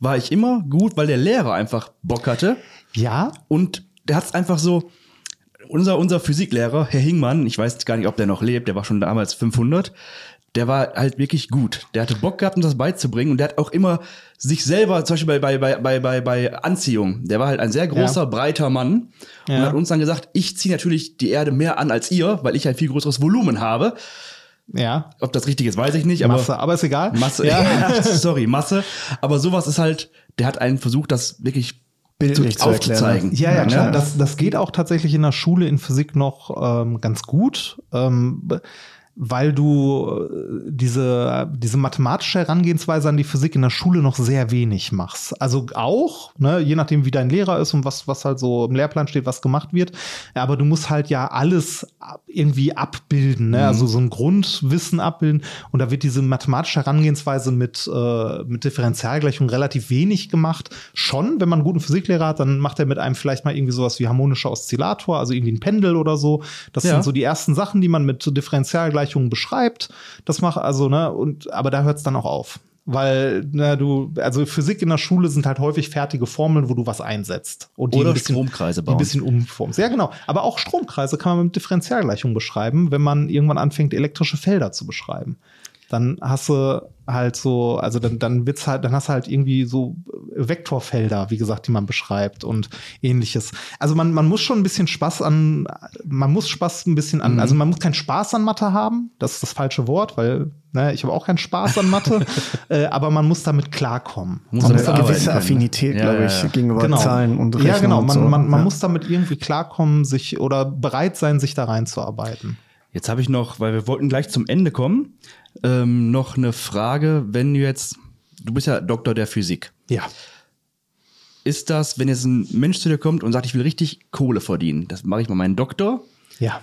war ich immer gut, weil der Lehrer einfach Bock hatte. Ja, Und der hat es einfach so, unser, unser Physiklehrer, Herr Hingmann, ich weiß gar nicht, ob der noch lebt, der war schon damals 500, der war halt wirklich gut. Der hatte Bock gehabt, uns das beizubringen und der hat auch immer sich selber, zum Beispiel bei, bei, bei, bei, bei, Anziehung, der war halt ein sehr großer, Ja. breiter Mann und Ja. hat uns dann gesagt, ich ziehe natürlich die Erde mehr an als ihr, weil ich ein viel größeres Volumen habe. ja. Ob das richtig ist, weiß ich nicht, aber Masse, aber ist egal. Masse, Ja. [laughs] sorry, Masse. Aber sowas ist halt, der hat einen versucht, das wirklich Bildlich zu aufzuzeigen. Ja, ja, klar. Ne? Das, das geht auch tatsächlich in der Schule in Physik noch ähm, ganz gut. Ähm, weil du äh, diese, diese mathematische Herangehensweise an die Physik in der Schule noch sehr wenig machst. Also auch, ne, je nachdem, wie dein Lehrer ist und was, was halt so im Lehrplan steht, was gemacht wird. Aber du musst halt ja alles irgendwie abbilden, ne? also so ein Grundwissen abbilden. Und da wird diese mathematische Herangehensweise mit, äh, mit Differentialgleichungen relativ wenig gemacht. Schon, wenn man einen guten Physiklehrer hat, dann macht er mit einem vielleicht mal irgendwie sowas wie harmonischer Oszillator, also irgendwie ein Pendel oder so. Das Ja. sind so die ersten Sachen, die man mit Differentialgleichungen beschreibt. Das macht also, ne, und aber da hört es dann auch auf. Weil, ne, du, also Physik in der Schule sind halt häufig fertige Formeln, wo du was einsetzt. Und Oder ein bisschen, Stromkreise die ein bauen. bisschen umformst. Ja, genau. Aber auch Stromkreise kann man mit Differentialgleichungen beschreiben, wenn man irgendwann anfängt, elektrische Felder zu beschreiben. Dann hast du halt so, also dann, dann wird's halt, dann hast du halt irgendwie so Vektorfelder, wie gesagt, die man beschreibt und ähnliches. Also man, man muss schon ein bisschen Spaß an, man muss Spaß ein bisschen an, also man muss keinen Spaß an Mathe haben, das ist das falsche Wort, weil ne, ich habe auch keinen Spaß an Mathe, [laughs] äh, aber man muss damit klarkommen. Muss Man muss eine gewisse. Affinität, Ja, glaube ja, ich, ja. gegenüber Zahlen und Rechnungen Ja, genau. und Man, so. man, man ja. muss damit irgendwie klarkommen, sich oder bereit sein, sich da reinzuarbeiten. Jetzt habe ich noch, weil wir wollten gleich zum Ende kommen, ähm, noch eine Frage, wenn du jetzt, du bist ja Doktor der Physik. Ja. Ist das, wenn jetzt ein Mensch zu dir kommt und sagt, ich will richtig Kohle verdienen, das mache ich mal meinen Doktor? Ja.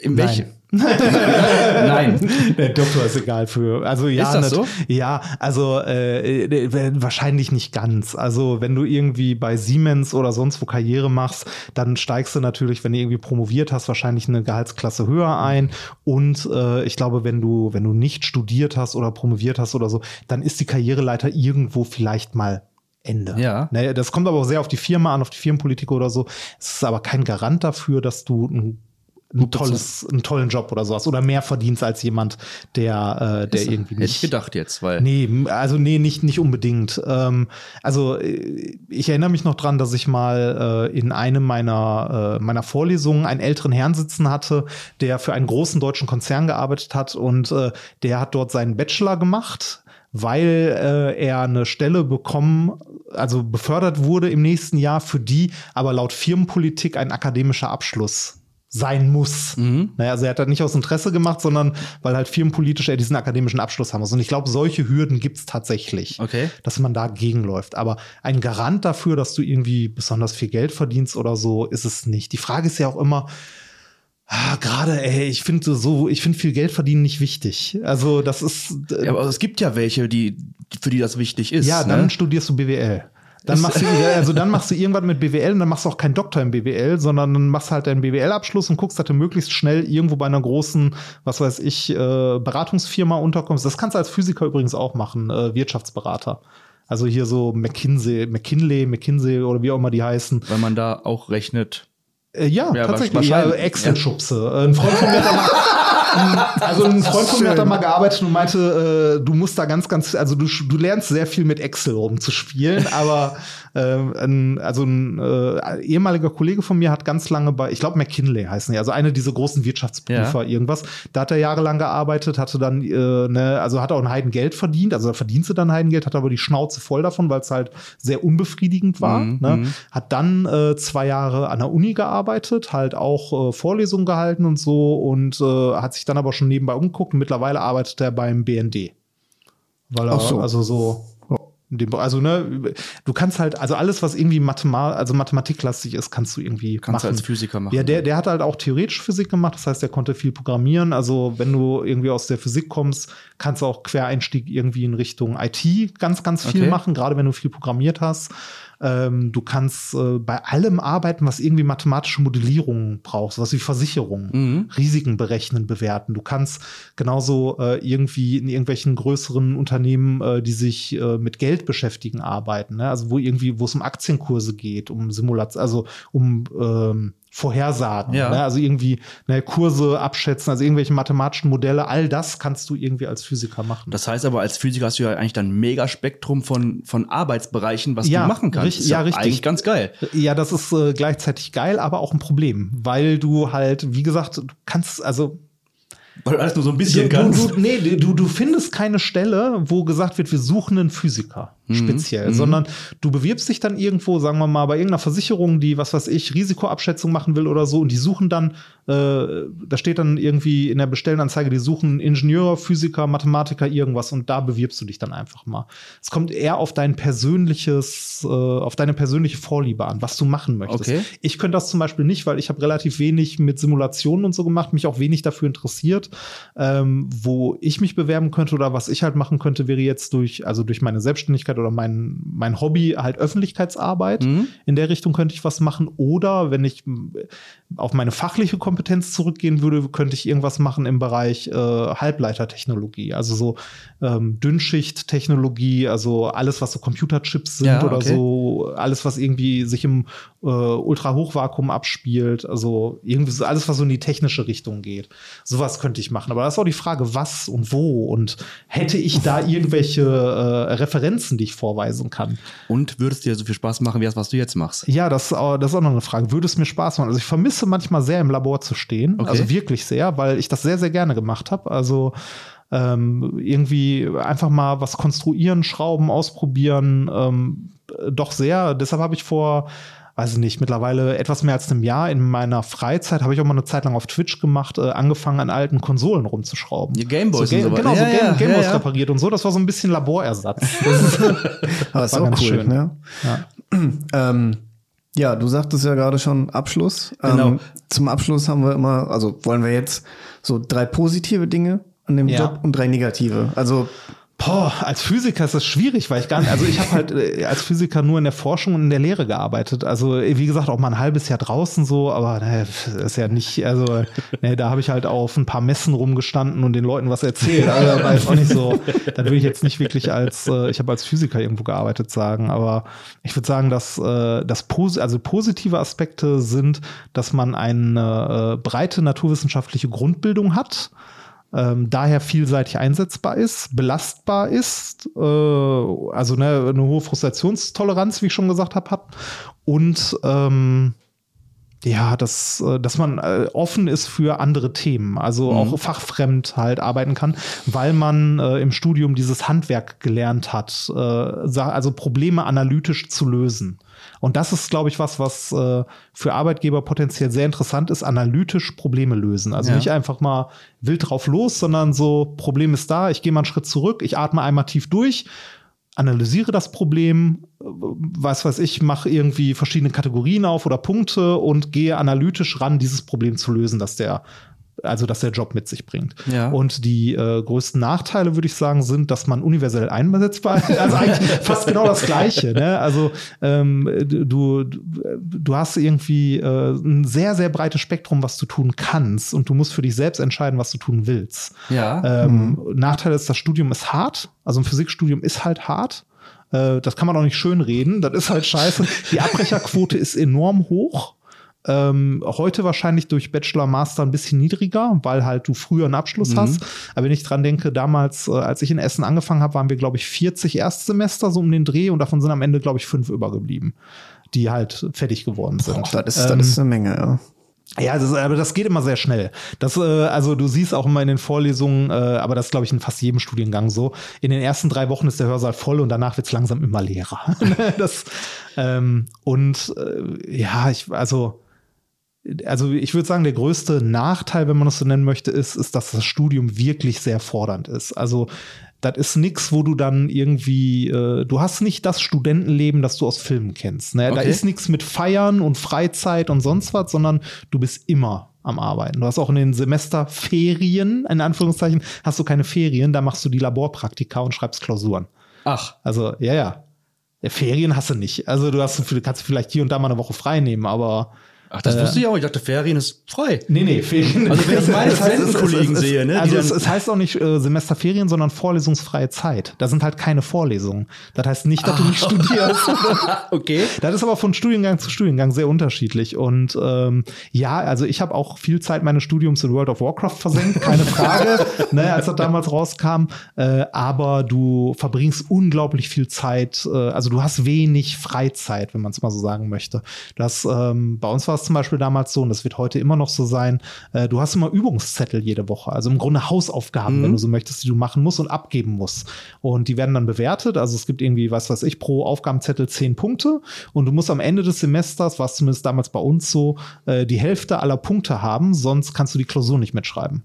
In Nein. welche? [laughs] Nein. Der Doktor ist egal für. Also ja, Ist das so? Ja, also äh, äh, wahrscheinlich nicht ganz. Also wenn du irgendwie bei Siemens oder sonst wo Karriere machst, dann steigst du natürlich, wenn du irgendwie promoviert hast, wahrscheinlich eine Gehaltsklasse höher ein. Und äh, ich glaube, wenn du wenn du nicht studiert hast oder promoviert hast oder so, dann ist die Karriereleiter irgendwo vielleicht mal Ende. Ja. Ne, das kommt aber auch sehr auf die Firma an, auf die Firmenpolitik oder so. Es ist aber kein Garant dafür, dass du ein ein tolles, einen tollen Job oder sowas oder mehr verdienst als jemand, der, äh, der irgendwie Hätte nicht. ich gedacht jetzt, weil. Nee, also nee, nicht, nicht unbedingt. Ähm, also äh, ich erinnere mich noch dran, dass ich mal äh, in einem meiner, äh, meiner Vorlesungen einen älteren Herrn sitzen hatte, der für einen großen deutschen Konzern gearbeitet hat und äh, der hat dort seinen Bachelor gemacht weil äh, er eine Stelle bekommen, also befördert wurde im nächsten Jahr, für die aber laut Firmenpolitik ein akademischer Abschluss sein muss. Naja, also er hat das nicht aus Interesse gemacht, sondern weil halt firmenpolitisch er diesen akademischen Abschluss haben muss. Und ich glaube, solche Hürden gibt's tatsächlich, Okay. dass man da gegenläuft. Aber ein Garant dafür, dass du irgendwie besonders viel Geld verdienst oder so, ist es nicht. Die Frage ist ja auch immer, ah, gerade, ey, ich finde so, ich finde viel Geld verdienen nicht wichtig. Also das ist, äh, Ja, aber es gibt ja welche, die, für die das wichtig ist. ja, dann ne? studierst du BWL. Dann machst, du, also dann machst du irgendwann mit BWL und dann machst du auch keinen Doktor im BWL, sondern dann machst du halt deinen BWL-Abschluss und guckst, dass du möglichst schnell irgendwo bei einer großen, was weiß ich, äh, Beratungsfirma unterkommst. Das kannst du als Physiker übrigens auch machen, äh, Wirtschaftsberater. Also hier so McKinsey, McKinley, McKinsey oder wie auch immer die heißen. Weil man da auch rechnet. Äh, ja, Ja, tatsächlich. Ja. Excel-Schubse. Ein Freund von mir hat [laughs] also ein Freund von mir hat da mal gearbeitet und meinte, äh, du musst da ganz, ganz, also du, du lernst sehr viel mit Excel rumzuspielen, aber ein, also ein äh, ehemaliger Kollege von mir hat ganz lange bei, ich glaube McKinley heißen die, also eine dieser großen Wirtschaftsprüfer irgendwas. Da hat er jahrelang gearbeitet, hatte dann, äh, ne, also hat auch ein Heidengeld verdient, also da verdiente dann Heidengeld, hat aber die Schnauze voll davon, weil es halt sehr unbefriedigend war. Mhm, ne? mhm. Hat dann äh, zwei Jahre an der Uni gearbeitet, halt auch äh, Vorlesungen gehalten und so und äh, hat sich dann aber schon nebenbei umgeguckt und mittlerweile arbeitet er beim BND. Weil er, so. also so, also ne, du kannst halt, also alles, was irgendwie Mathema also mathematiklastig ist, kannst du irgendwie Kannst du machen. als Physiker machen. Ja, der, der hat halt auch theoretisch Physik gemacht, das heißt, der konnte viel programmieren. Also, wenn du irgendwie aus der Physik kommst, kannst du auch Quereinstieg irgendwie in Richtung IT ganz, ganz viel Okay. machen, gerade wenn du viel programmiert hast. Ähm, du kannst äh, bei allem arbeiten, was irgendwie mathematische Modellierung brauchst, was wie Versicherung, Mhm. Risiken berechnen, bewerten. Du kannst genauso äh, irgendwie in irgendwelchen größeren Unternehmen, äh, die sich äh, mit Geld beschäftigen, arbeiten. Ne? Also wo irgendwie, wo es um Aktienkurse geht, um Simulation, also um ähm, Vorhersagen, Ja. ne? also irgendwie ne, Kurse abschätzen, also irgendwelche mathematischen Modelle, all das kannst du irgendwie als Physiker machen. Das heißt aber, als Physiker hast du ja eigentlich dann ein Megaspektrum von, von Arbeitsbereichen, was Ja, du machen kannst. richtig- Ist ja, richtig. Eigentlich ganz geil. Ja, das ist äh, gleichzeitig geil, aber auch ein Problem, weil du halt, wie gesagt, du kannst, also Weil du alles nur so ein bisschen du, kannst. du, nee, du, du findest keine Stelle, wo gesagt wird, wir suchen einen Physiker Mhm. speziell, sondern du bewirbst dich dann irgendwo, sagen wir mal, bei irgendeiner Versicherung, die, was weiß ich, Risikoabschätzung machen will oder so, und die suchen dann, äh, da steht dann irgendwie in der Bestellenanzeige, die suchen Ingenieur, Physiker, Mathematiker, irgendwas, und da bewirbst du dich dann einfach mal. Es kommt eher auf dein persönliches, äh, auf deine persönliche Vorliebe an, was du machen möchtest. Okay. Ich könnte das zum Beispiel nicht, weil ich habe relativ wenig mit Simulationen und so gemacht, mich auch wenig dafür interessiert. Ähm, wo ich mich bewerben könnte oder was ich halt machen könnte, wäre jetzt durch, also durch meine Selbstständigkeit oder mein, mein Hobby halt Öffentlichkeitsarbeit. Mhm. In der Richtung könnte ich was machen. Oder wenn ich m, auf meine fachliche Kompetenz zurückgehen würde, könnte ich irgendwas machen im Bereich äh, Halbleitertechnologie. Also so ähm, Dünnschichttechnologie, also alles, was so Computerchips sind Ja, oder okay. so, alles, was irgendwie sich im äh, Ultrahochvakuum abspielt, also irgendwie so alles, was so in die technische Richtung geht. Sowas könnte ich machen. Aber das ist auch die Frage, was und wo und hätte ich da [laughs] irgendwelche äh, Referenzen, die ich vorweisen kann? Und würde es dir so viel Spaß machen, wie das, was du jetzt machst? Ja, das, äh, das ist auch noch eine Frage. Würde es mir Spaß machen? Also ich vermisse manchmal sehr im Labor zu stehen. Okay. Also wirklich sehr, weil ich das sehr, sehr gerne gemacht habe. Also ähm, irgendwie einfach mal was konstruieren, schrauben, ausprobieren. Ähm, äh, doch sehr. Deshalb habe ich vor, weiß ich nicht, mittlerweile etwas mehr als einem Jahr in meiner Freizeit, habe ich auch mal eine Zeit lang auf Twitch gemacht, äh, angefangen an alten Konsolen rumzuschrauben. Die Gameboys so, und Ga- sowas. Genau, so Ja, Game, ja, Gameboys ja, repariert und so. Das war so ein bisschen Laborersatz. [laughs] Das ist, Aber [laughs] ist War auch cool, schön. ne? ja. [clears throat] Ähm, ja, du sagtest ja gerade schon Abschluss. Genau. Ähm, zum Abschluss haben wir immer, also wollen wir jetzt so drei positive Dinge an dem. Job und drei negative. Also Boah, als Physiker ist das schwierig, weil ich gar nicht, also ich habe halt äh, als Physiker nur in der Forschung und in der Lehre gearbeitet. Also äh, wie gesagt, auch mal ein halbes Jahr draußen so, aber ne, ist ja nicht, also ne, da habe ich halt auf ein paar Messen rumgestanden und den Leuten was erzählt. [laughs] Also war jetzt auch nicht so, dann würde ich jetzt nicht wirklich als, äh, ich habe als Physiker irgendwo gearbeitet sagen, aber ich würde sagen, dass äh, das Pos also positive Aspekte sind, dass man eine äh, breite naturwissenschaftliche Grundbildung hat ähm, daher vielseitig einsetzbar ist, belastbar ist, äh, also ne, eine hohe Frustrationstoleranz, wie ich schon gesagt habe, hat und ähm, ja, dass, äh, dass man äh, offen ist für andere Themen, also auch fachfremd halt arbeiten kann, weil man äh, im Studium dieses Handwerk gelernt hat, äh, also Probleme analytisch zu lösen. Und das ist, glaube ich, was, was äh, für Arbeitgeber potenziell sehr interessant ist, analytisch Probleme lösen. Also Ja. nicht einfach mal wild drauf los, sondern so, Problem ist da, ich gehe mal einen Schritt zurück, ich atme einmal tief durch, analysiere das Problem, äh, was weiß ich, mache irgendwie verschiedene Kategorien auf oder Punkte und gehe analytisch ran, dieses Problem zu lösen, das der also dass der Job mit sich bringt. Ja. Und die äh, größten Nachteile, würde ich sagen, sind, dass man universell einsetzbar ist. Also eigentlich [laughs] fast genau das Gleiche. Ne? Also ähm, du, du, hast irgendwie äh, ein sehr, sehr breites Spektrum, was du tun kannst. Und du musst für dich selbst entscheiden, was du tun willst. Ja. Ähm, Nachteil ist, das Studium ist hart. Also ein Physikstudium ist halt hart. Äh, das kann man auch nicht schön reden. Das ist halt scheiße. Die Abbrecherquote ist enorm hoch. Ähm, heute wahrscheinlich durch Bachelor, Master ein bisschen niedriger, weil halt du früher einen Abschluss Mhm. hast. Aber wenn ich dran denke, damals, äh, als ich in Essen angefangen habe, waren wir, glaube ich, 40 Erstsemester so um den Dreh und davon sind am Ende, glaube ich, fünf übergeblieben, die halt fertig geworden sind. Das ist, Ähm, das ist eine Menge, ja. ja, das, aber das geht immer sehr schnell. Das, äh, also du siehst auch immer in den Vorlesungen, äh, aber das glaube ich in fast jedem Studiengang so. In den ersten drei Wochen ist der Hörsaal voll und danach wird's langsam immer leerer. [laughs] das, ähm, und äh, ja, ich, also also ich würde sagen, der größte Nachteil, wenn man das so nennen möchte, ist, ist, dass das Studium wirklich sehr fordernd ist. Also das ist nix, wo du dann irgendwie, äh, du hast nicht das Studentenleben, das du aus Filmen kennst. Ne? Da Okay. ist nichts mit Feiern und Freizeit und sonst was, sondern du bist immer am Arbeiten. Du hast auch in den Semesterferien, in Anführungszeichen, hast du keine Ferien, da machst du die Laborpraktika und schreibst Klausuren. Ach. Also, ja, ja. Ferien hast du nicht. Also du hast, du kannst vielleicht hier und da mal eine Woche frei nehmen, aber Ach, das wusste ich auch. Ich dachte, Ferien ist frei. Nee, nee, Ferien. Also wenn ich meine Studentenkollegen sehe, ne, Also es, es heißt auch nicht äh, Semesterferien, sondern vorlesungsfreie Zeit. Da sind halt keine Vorlesungen. Das heißt nicht, dass du nicht [laughs] studierst. [laughs] Okay. Das ist aber von Studiengang zu Studiengang sehr unterschiedlich. Und ähm, ja, also ich habe auch viel Zeit meines Studiums in World of Warcraft versenkt, keine Frage, [laughs] ne, als das damals rauskam. Äh, aber du verbringst unglaublich viel Zeit, äh, also du hast wenig Freizeit, wenn man es mal so sagen möchte. Das, ähm, bei uns war es zum Beispiel damals so, und das wird heute immer noch so sein, äh, du hast immer Übungszettel jede Woche. Also im Grunde Hausaufgaben, wenn du so möchtest, die du machen musst und abgeben musst. Und die werden dann bewertet. Also es gibt irgendwie, was weiß ich, pro Aufgabenzettel zehn Punkte. Und du musst am Ende des Semesters, was zumindest damals bei uns so, äh, die Hälfte aller Punkte haben, sonst kannst du die Klausur nicht mitschreiben.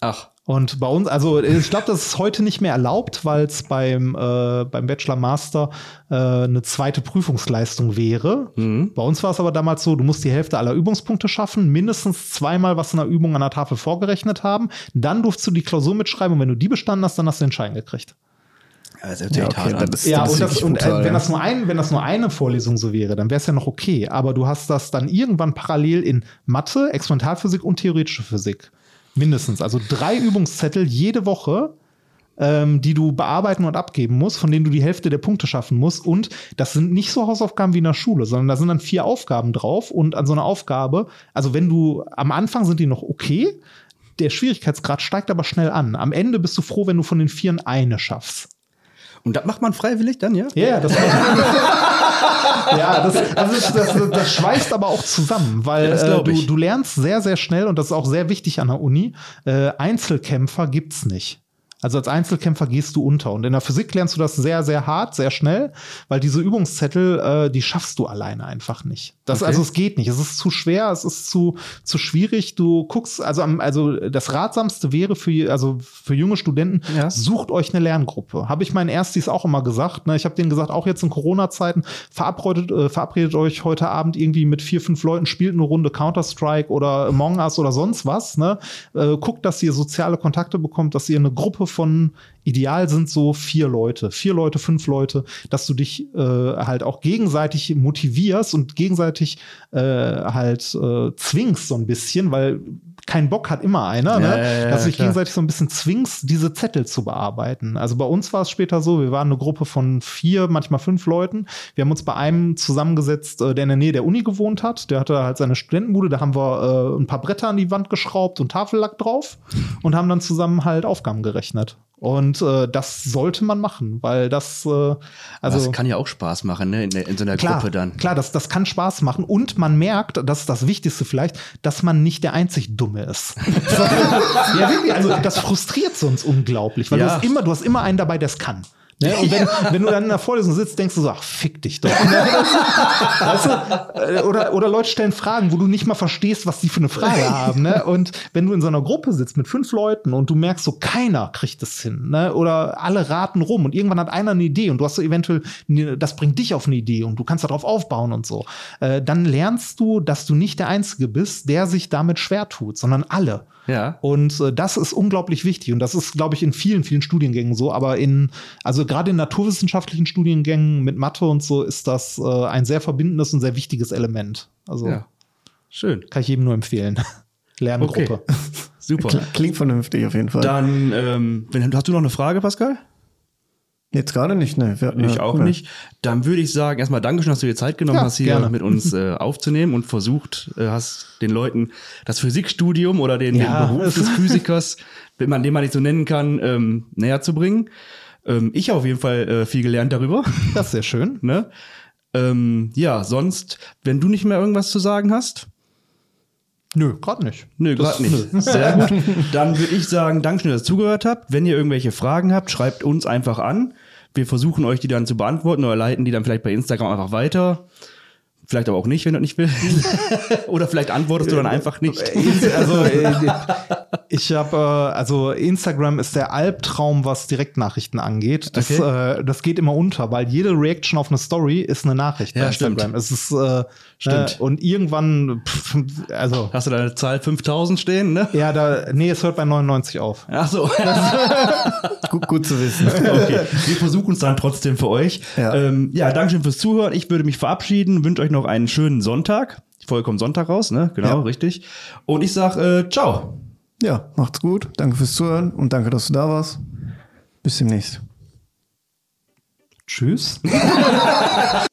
Ach. Und bei uns, also ich glaube, das ist heute nicht mehr erlaubt, weil es beim, äh, beim Bachelor Master äh, eine zweite Prüfungsleistung wäre. Bei uns war es aber damals so, du musst die Hälfte aller Übungspunkte schaffen, mindestens zweimal was in der Übung an der Tafel vorgerechnet haben. Dann durfst du die Klausur mitschreiben und wenn du die bestanden hast, dann hast du den Schein gekriegt. Also, das sich Ja, okay, das ist- Ja, und, das, und brutal, äh, wenn, ja. das nur ein, wenn das nur eine Vorlesung so wäre, dann wäre es ja noch okay. Aber du hast das dann irgendwann parallel in Mathe, Experimentalphysik und theoretische Physik. Mindestens. Also drei Übungszettel jede Woche, ähm, die du bearbeiten und abgeben musst, von denen du die Hälfte der Punkte schaffen musst. Und das sind nicht so Hausaufgaben wie in der Schule, sondern da sind dann vier Aufgaben drauf. Und an so einer Aufgabe, also wenn du am Anfang sind die noch okay, der Schwierigkeitsgrad steigt aber schnell an. Am Ende bist du froh, wenn du von den Vieren eine schaffst. Und das macht man freiwillig dann, ja? Ja, ja, das [laughs] Ja, das, also das, das, das schweißt aber auch zusammen, weil Ja, äh, du, du lernst sehr, sehr schnell, und das ist auch sehr wichtig an der Uni, äh, Einzelkämpfer gibt's nicht. Also als Einzelkämpfer gehst du unter. Und in der Physik lernst du das sehr, sehr hart, sehr schnell, weil diese Übungszettel, äh, die schaffst du alleine einfach nicht. Das, Okay. Also es geht nicht. Es ist zu schwer, es ist zu, zu schwierig. Du guckst, also, am- also das Ratsamste wäre für, also für junge Studenten, Ja. sucht euch eine Lerngruppe. Habe ich meinen Erstis auch immer gesagt. Ne? Ich habe denen gesagt, auch jetzt in Corona-Zeiten, verabredet, äh, verabredet euch heute Abend irgendwie mit vier, fünf Leuten, spielt eine Runde Counter-Strike oder Among Us oder sonst was. Ne? Äh, guckt, dass ihr soziale Kontakte bekommt, dass ihr eine Gruppe von ideal sind so vier Leute, vier Leute, fünf Leute, dass du dich äh, halt auch gegenseitig motivierst und gegenseitig äh, halt äh, zwingst so ein bisschen, weil kein Bock hat immer einer, ne? Ja, ja, ja, dass du dich klar. gegenseitig so ein bisschen zwingst, diese Zettel zu bearbeiten. Also bei uns war es später so, wir waren eine Gruppe von vier, manchmal fünf Leuten. Wir haben uns bei einem zusammengesetzt, äh, der in der Nähe der Uni gewohnt hat. Der hatte halt seine Studentenbude, da haben wir äh, ein paar Bretter an die Wand geschraubt und Tafellack drauf und haben dann zusammen halt Aufgaben gerechnet. Und äh, das sollte man machen, weil das, äh, Also, das kann ja auch Spaß machen, ne? In, in so einer klar, Gruppe dann. Klar, das, das kann Spaß machen und man merkt, das ist das Wichtigste vielleicht, dass man nicht der einzig Dumme ist. [laughs] ja, wirklich, also das frustriert sonst unglaublich, weil Ja. du hast immer, du hast immer einen dabei, der es kann. Ne? Und wenn, wenn du dann in der Vorlesung sitzt, denkst du so, ach, fick dich doch. weißt du? Äh, Oder, oder Leute stellen Fragen, wo du nicht mal verstehst, was die für eine Frage haben. Ne? Und wenn du in so einer Gruppe sitzt mit fünf Leuten und du merkst so, keiner kriegt es hin, ne? oder alle raten rum und irgendwann hat einer eine Idee und du hast so eventuell, ne- das bringt dich auf eine Idee und du kannst darauf aufbauen und so, äh, dann lernst du, dass du nicht der Einzige bist, der sich damit schwer tut, sondern alle. Ja. Und äh, das ist unglaublich wichtig. Und das ist, glaube ich, in vielen, vielen Studiengängen so. Aber in, also gerade in naturwissenschaftlichen Studiengängen mit Mathe und so ist das äh, ein sehr verbindendes und sehr wichtiges Element. Also Ja. Schön. kann ich jedem nur empfehlen. [laughs] Lerngruppe. Okay. Super. Klingt vernünftig auf jeden Fall. Dann, ähm, wenn, hast du noch eine Frage, Pascal? Jetzt gerade nicht, ne? Wir Ich auch ja. nicht. Dann würde ich sagen, erstmal Dankeschön, dass du dir Zeit genommen Ja, hast, hier gerne. mit uns äh, [laughs] aufzunehmen und versucht äh, hast, den Leuten das Physikstudium oder den, Ja, den Beruf es- des [laughs] Physikers, wenn man den mal nicht so nennen kann, ähm, näher zu bringen. Ähm, ich habe auf jeden Fall äh, viel gelernt darüber. Das ist sehr schön. [laughs] ne? ähm, ja, sonst, wenn du nicht mehr irgendwas zu sagen hast, Nö, gerade nicht. Nö, gerade nicht. Sehr gut. [laughs] Dann würde ich sagen, Dankeschön, dass ihr zugehört habt. Wenn ihr irgendwelche Fragen habt, schreibt uns einfach an. Wir versuchen euch die dann zu beantworten oder leiten die dann vielleicht bei Instagram einfach weiter. Vielleicht aber auch nicht, wenn du nicht willst. [laughs] oder vielleicht antwortest du dann einfach nicht. Also äh, ich habe, äh, also Instagram ist der Albtraum, was Direktnachrichten angeht. Das, Okay. äh, das geht immer unter, weil jede Reaction auf eine Story ist eine Nachricht Ja, bei stimmt. Instagram. Es ist äh, Stimmt. Äh, und irgendwann, pff, also Hast du da eine Zahl 5000 stehen, ne? ja, da, nee, es hört bei 99 auf. Ach so. [laughs] Gut, gut zu wissen. Okay, wir versuchen es dann trotzdem für euch. Ja. Ähm, ja Dankeschön fürs Zuhören. Ich würde mich verabschieden, wünsche euch noch einen schönen Sonntag. Kommt Sonntag raus, ne? Genau, Ja. richtig. Und ich sag äh, ciao. Ja, macht's gut. Danke fürs Zuhören und danke, dass du da warst. Bis demnächst. Tschüss. [laughs]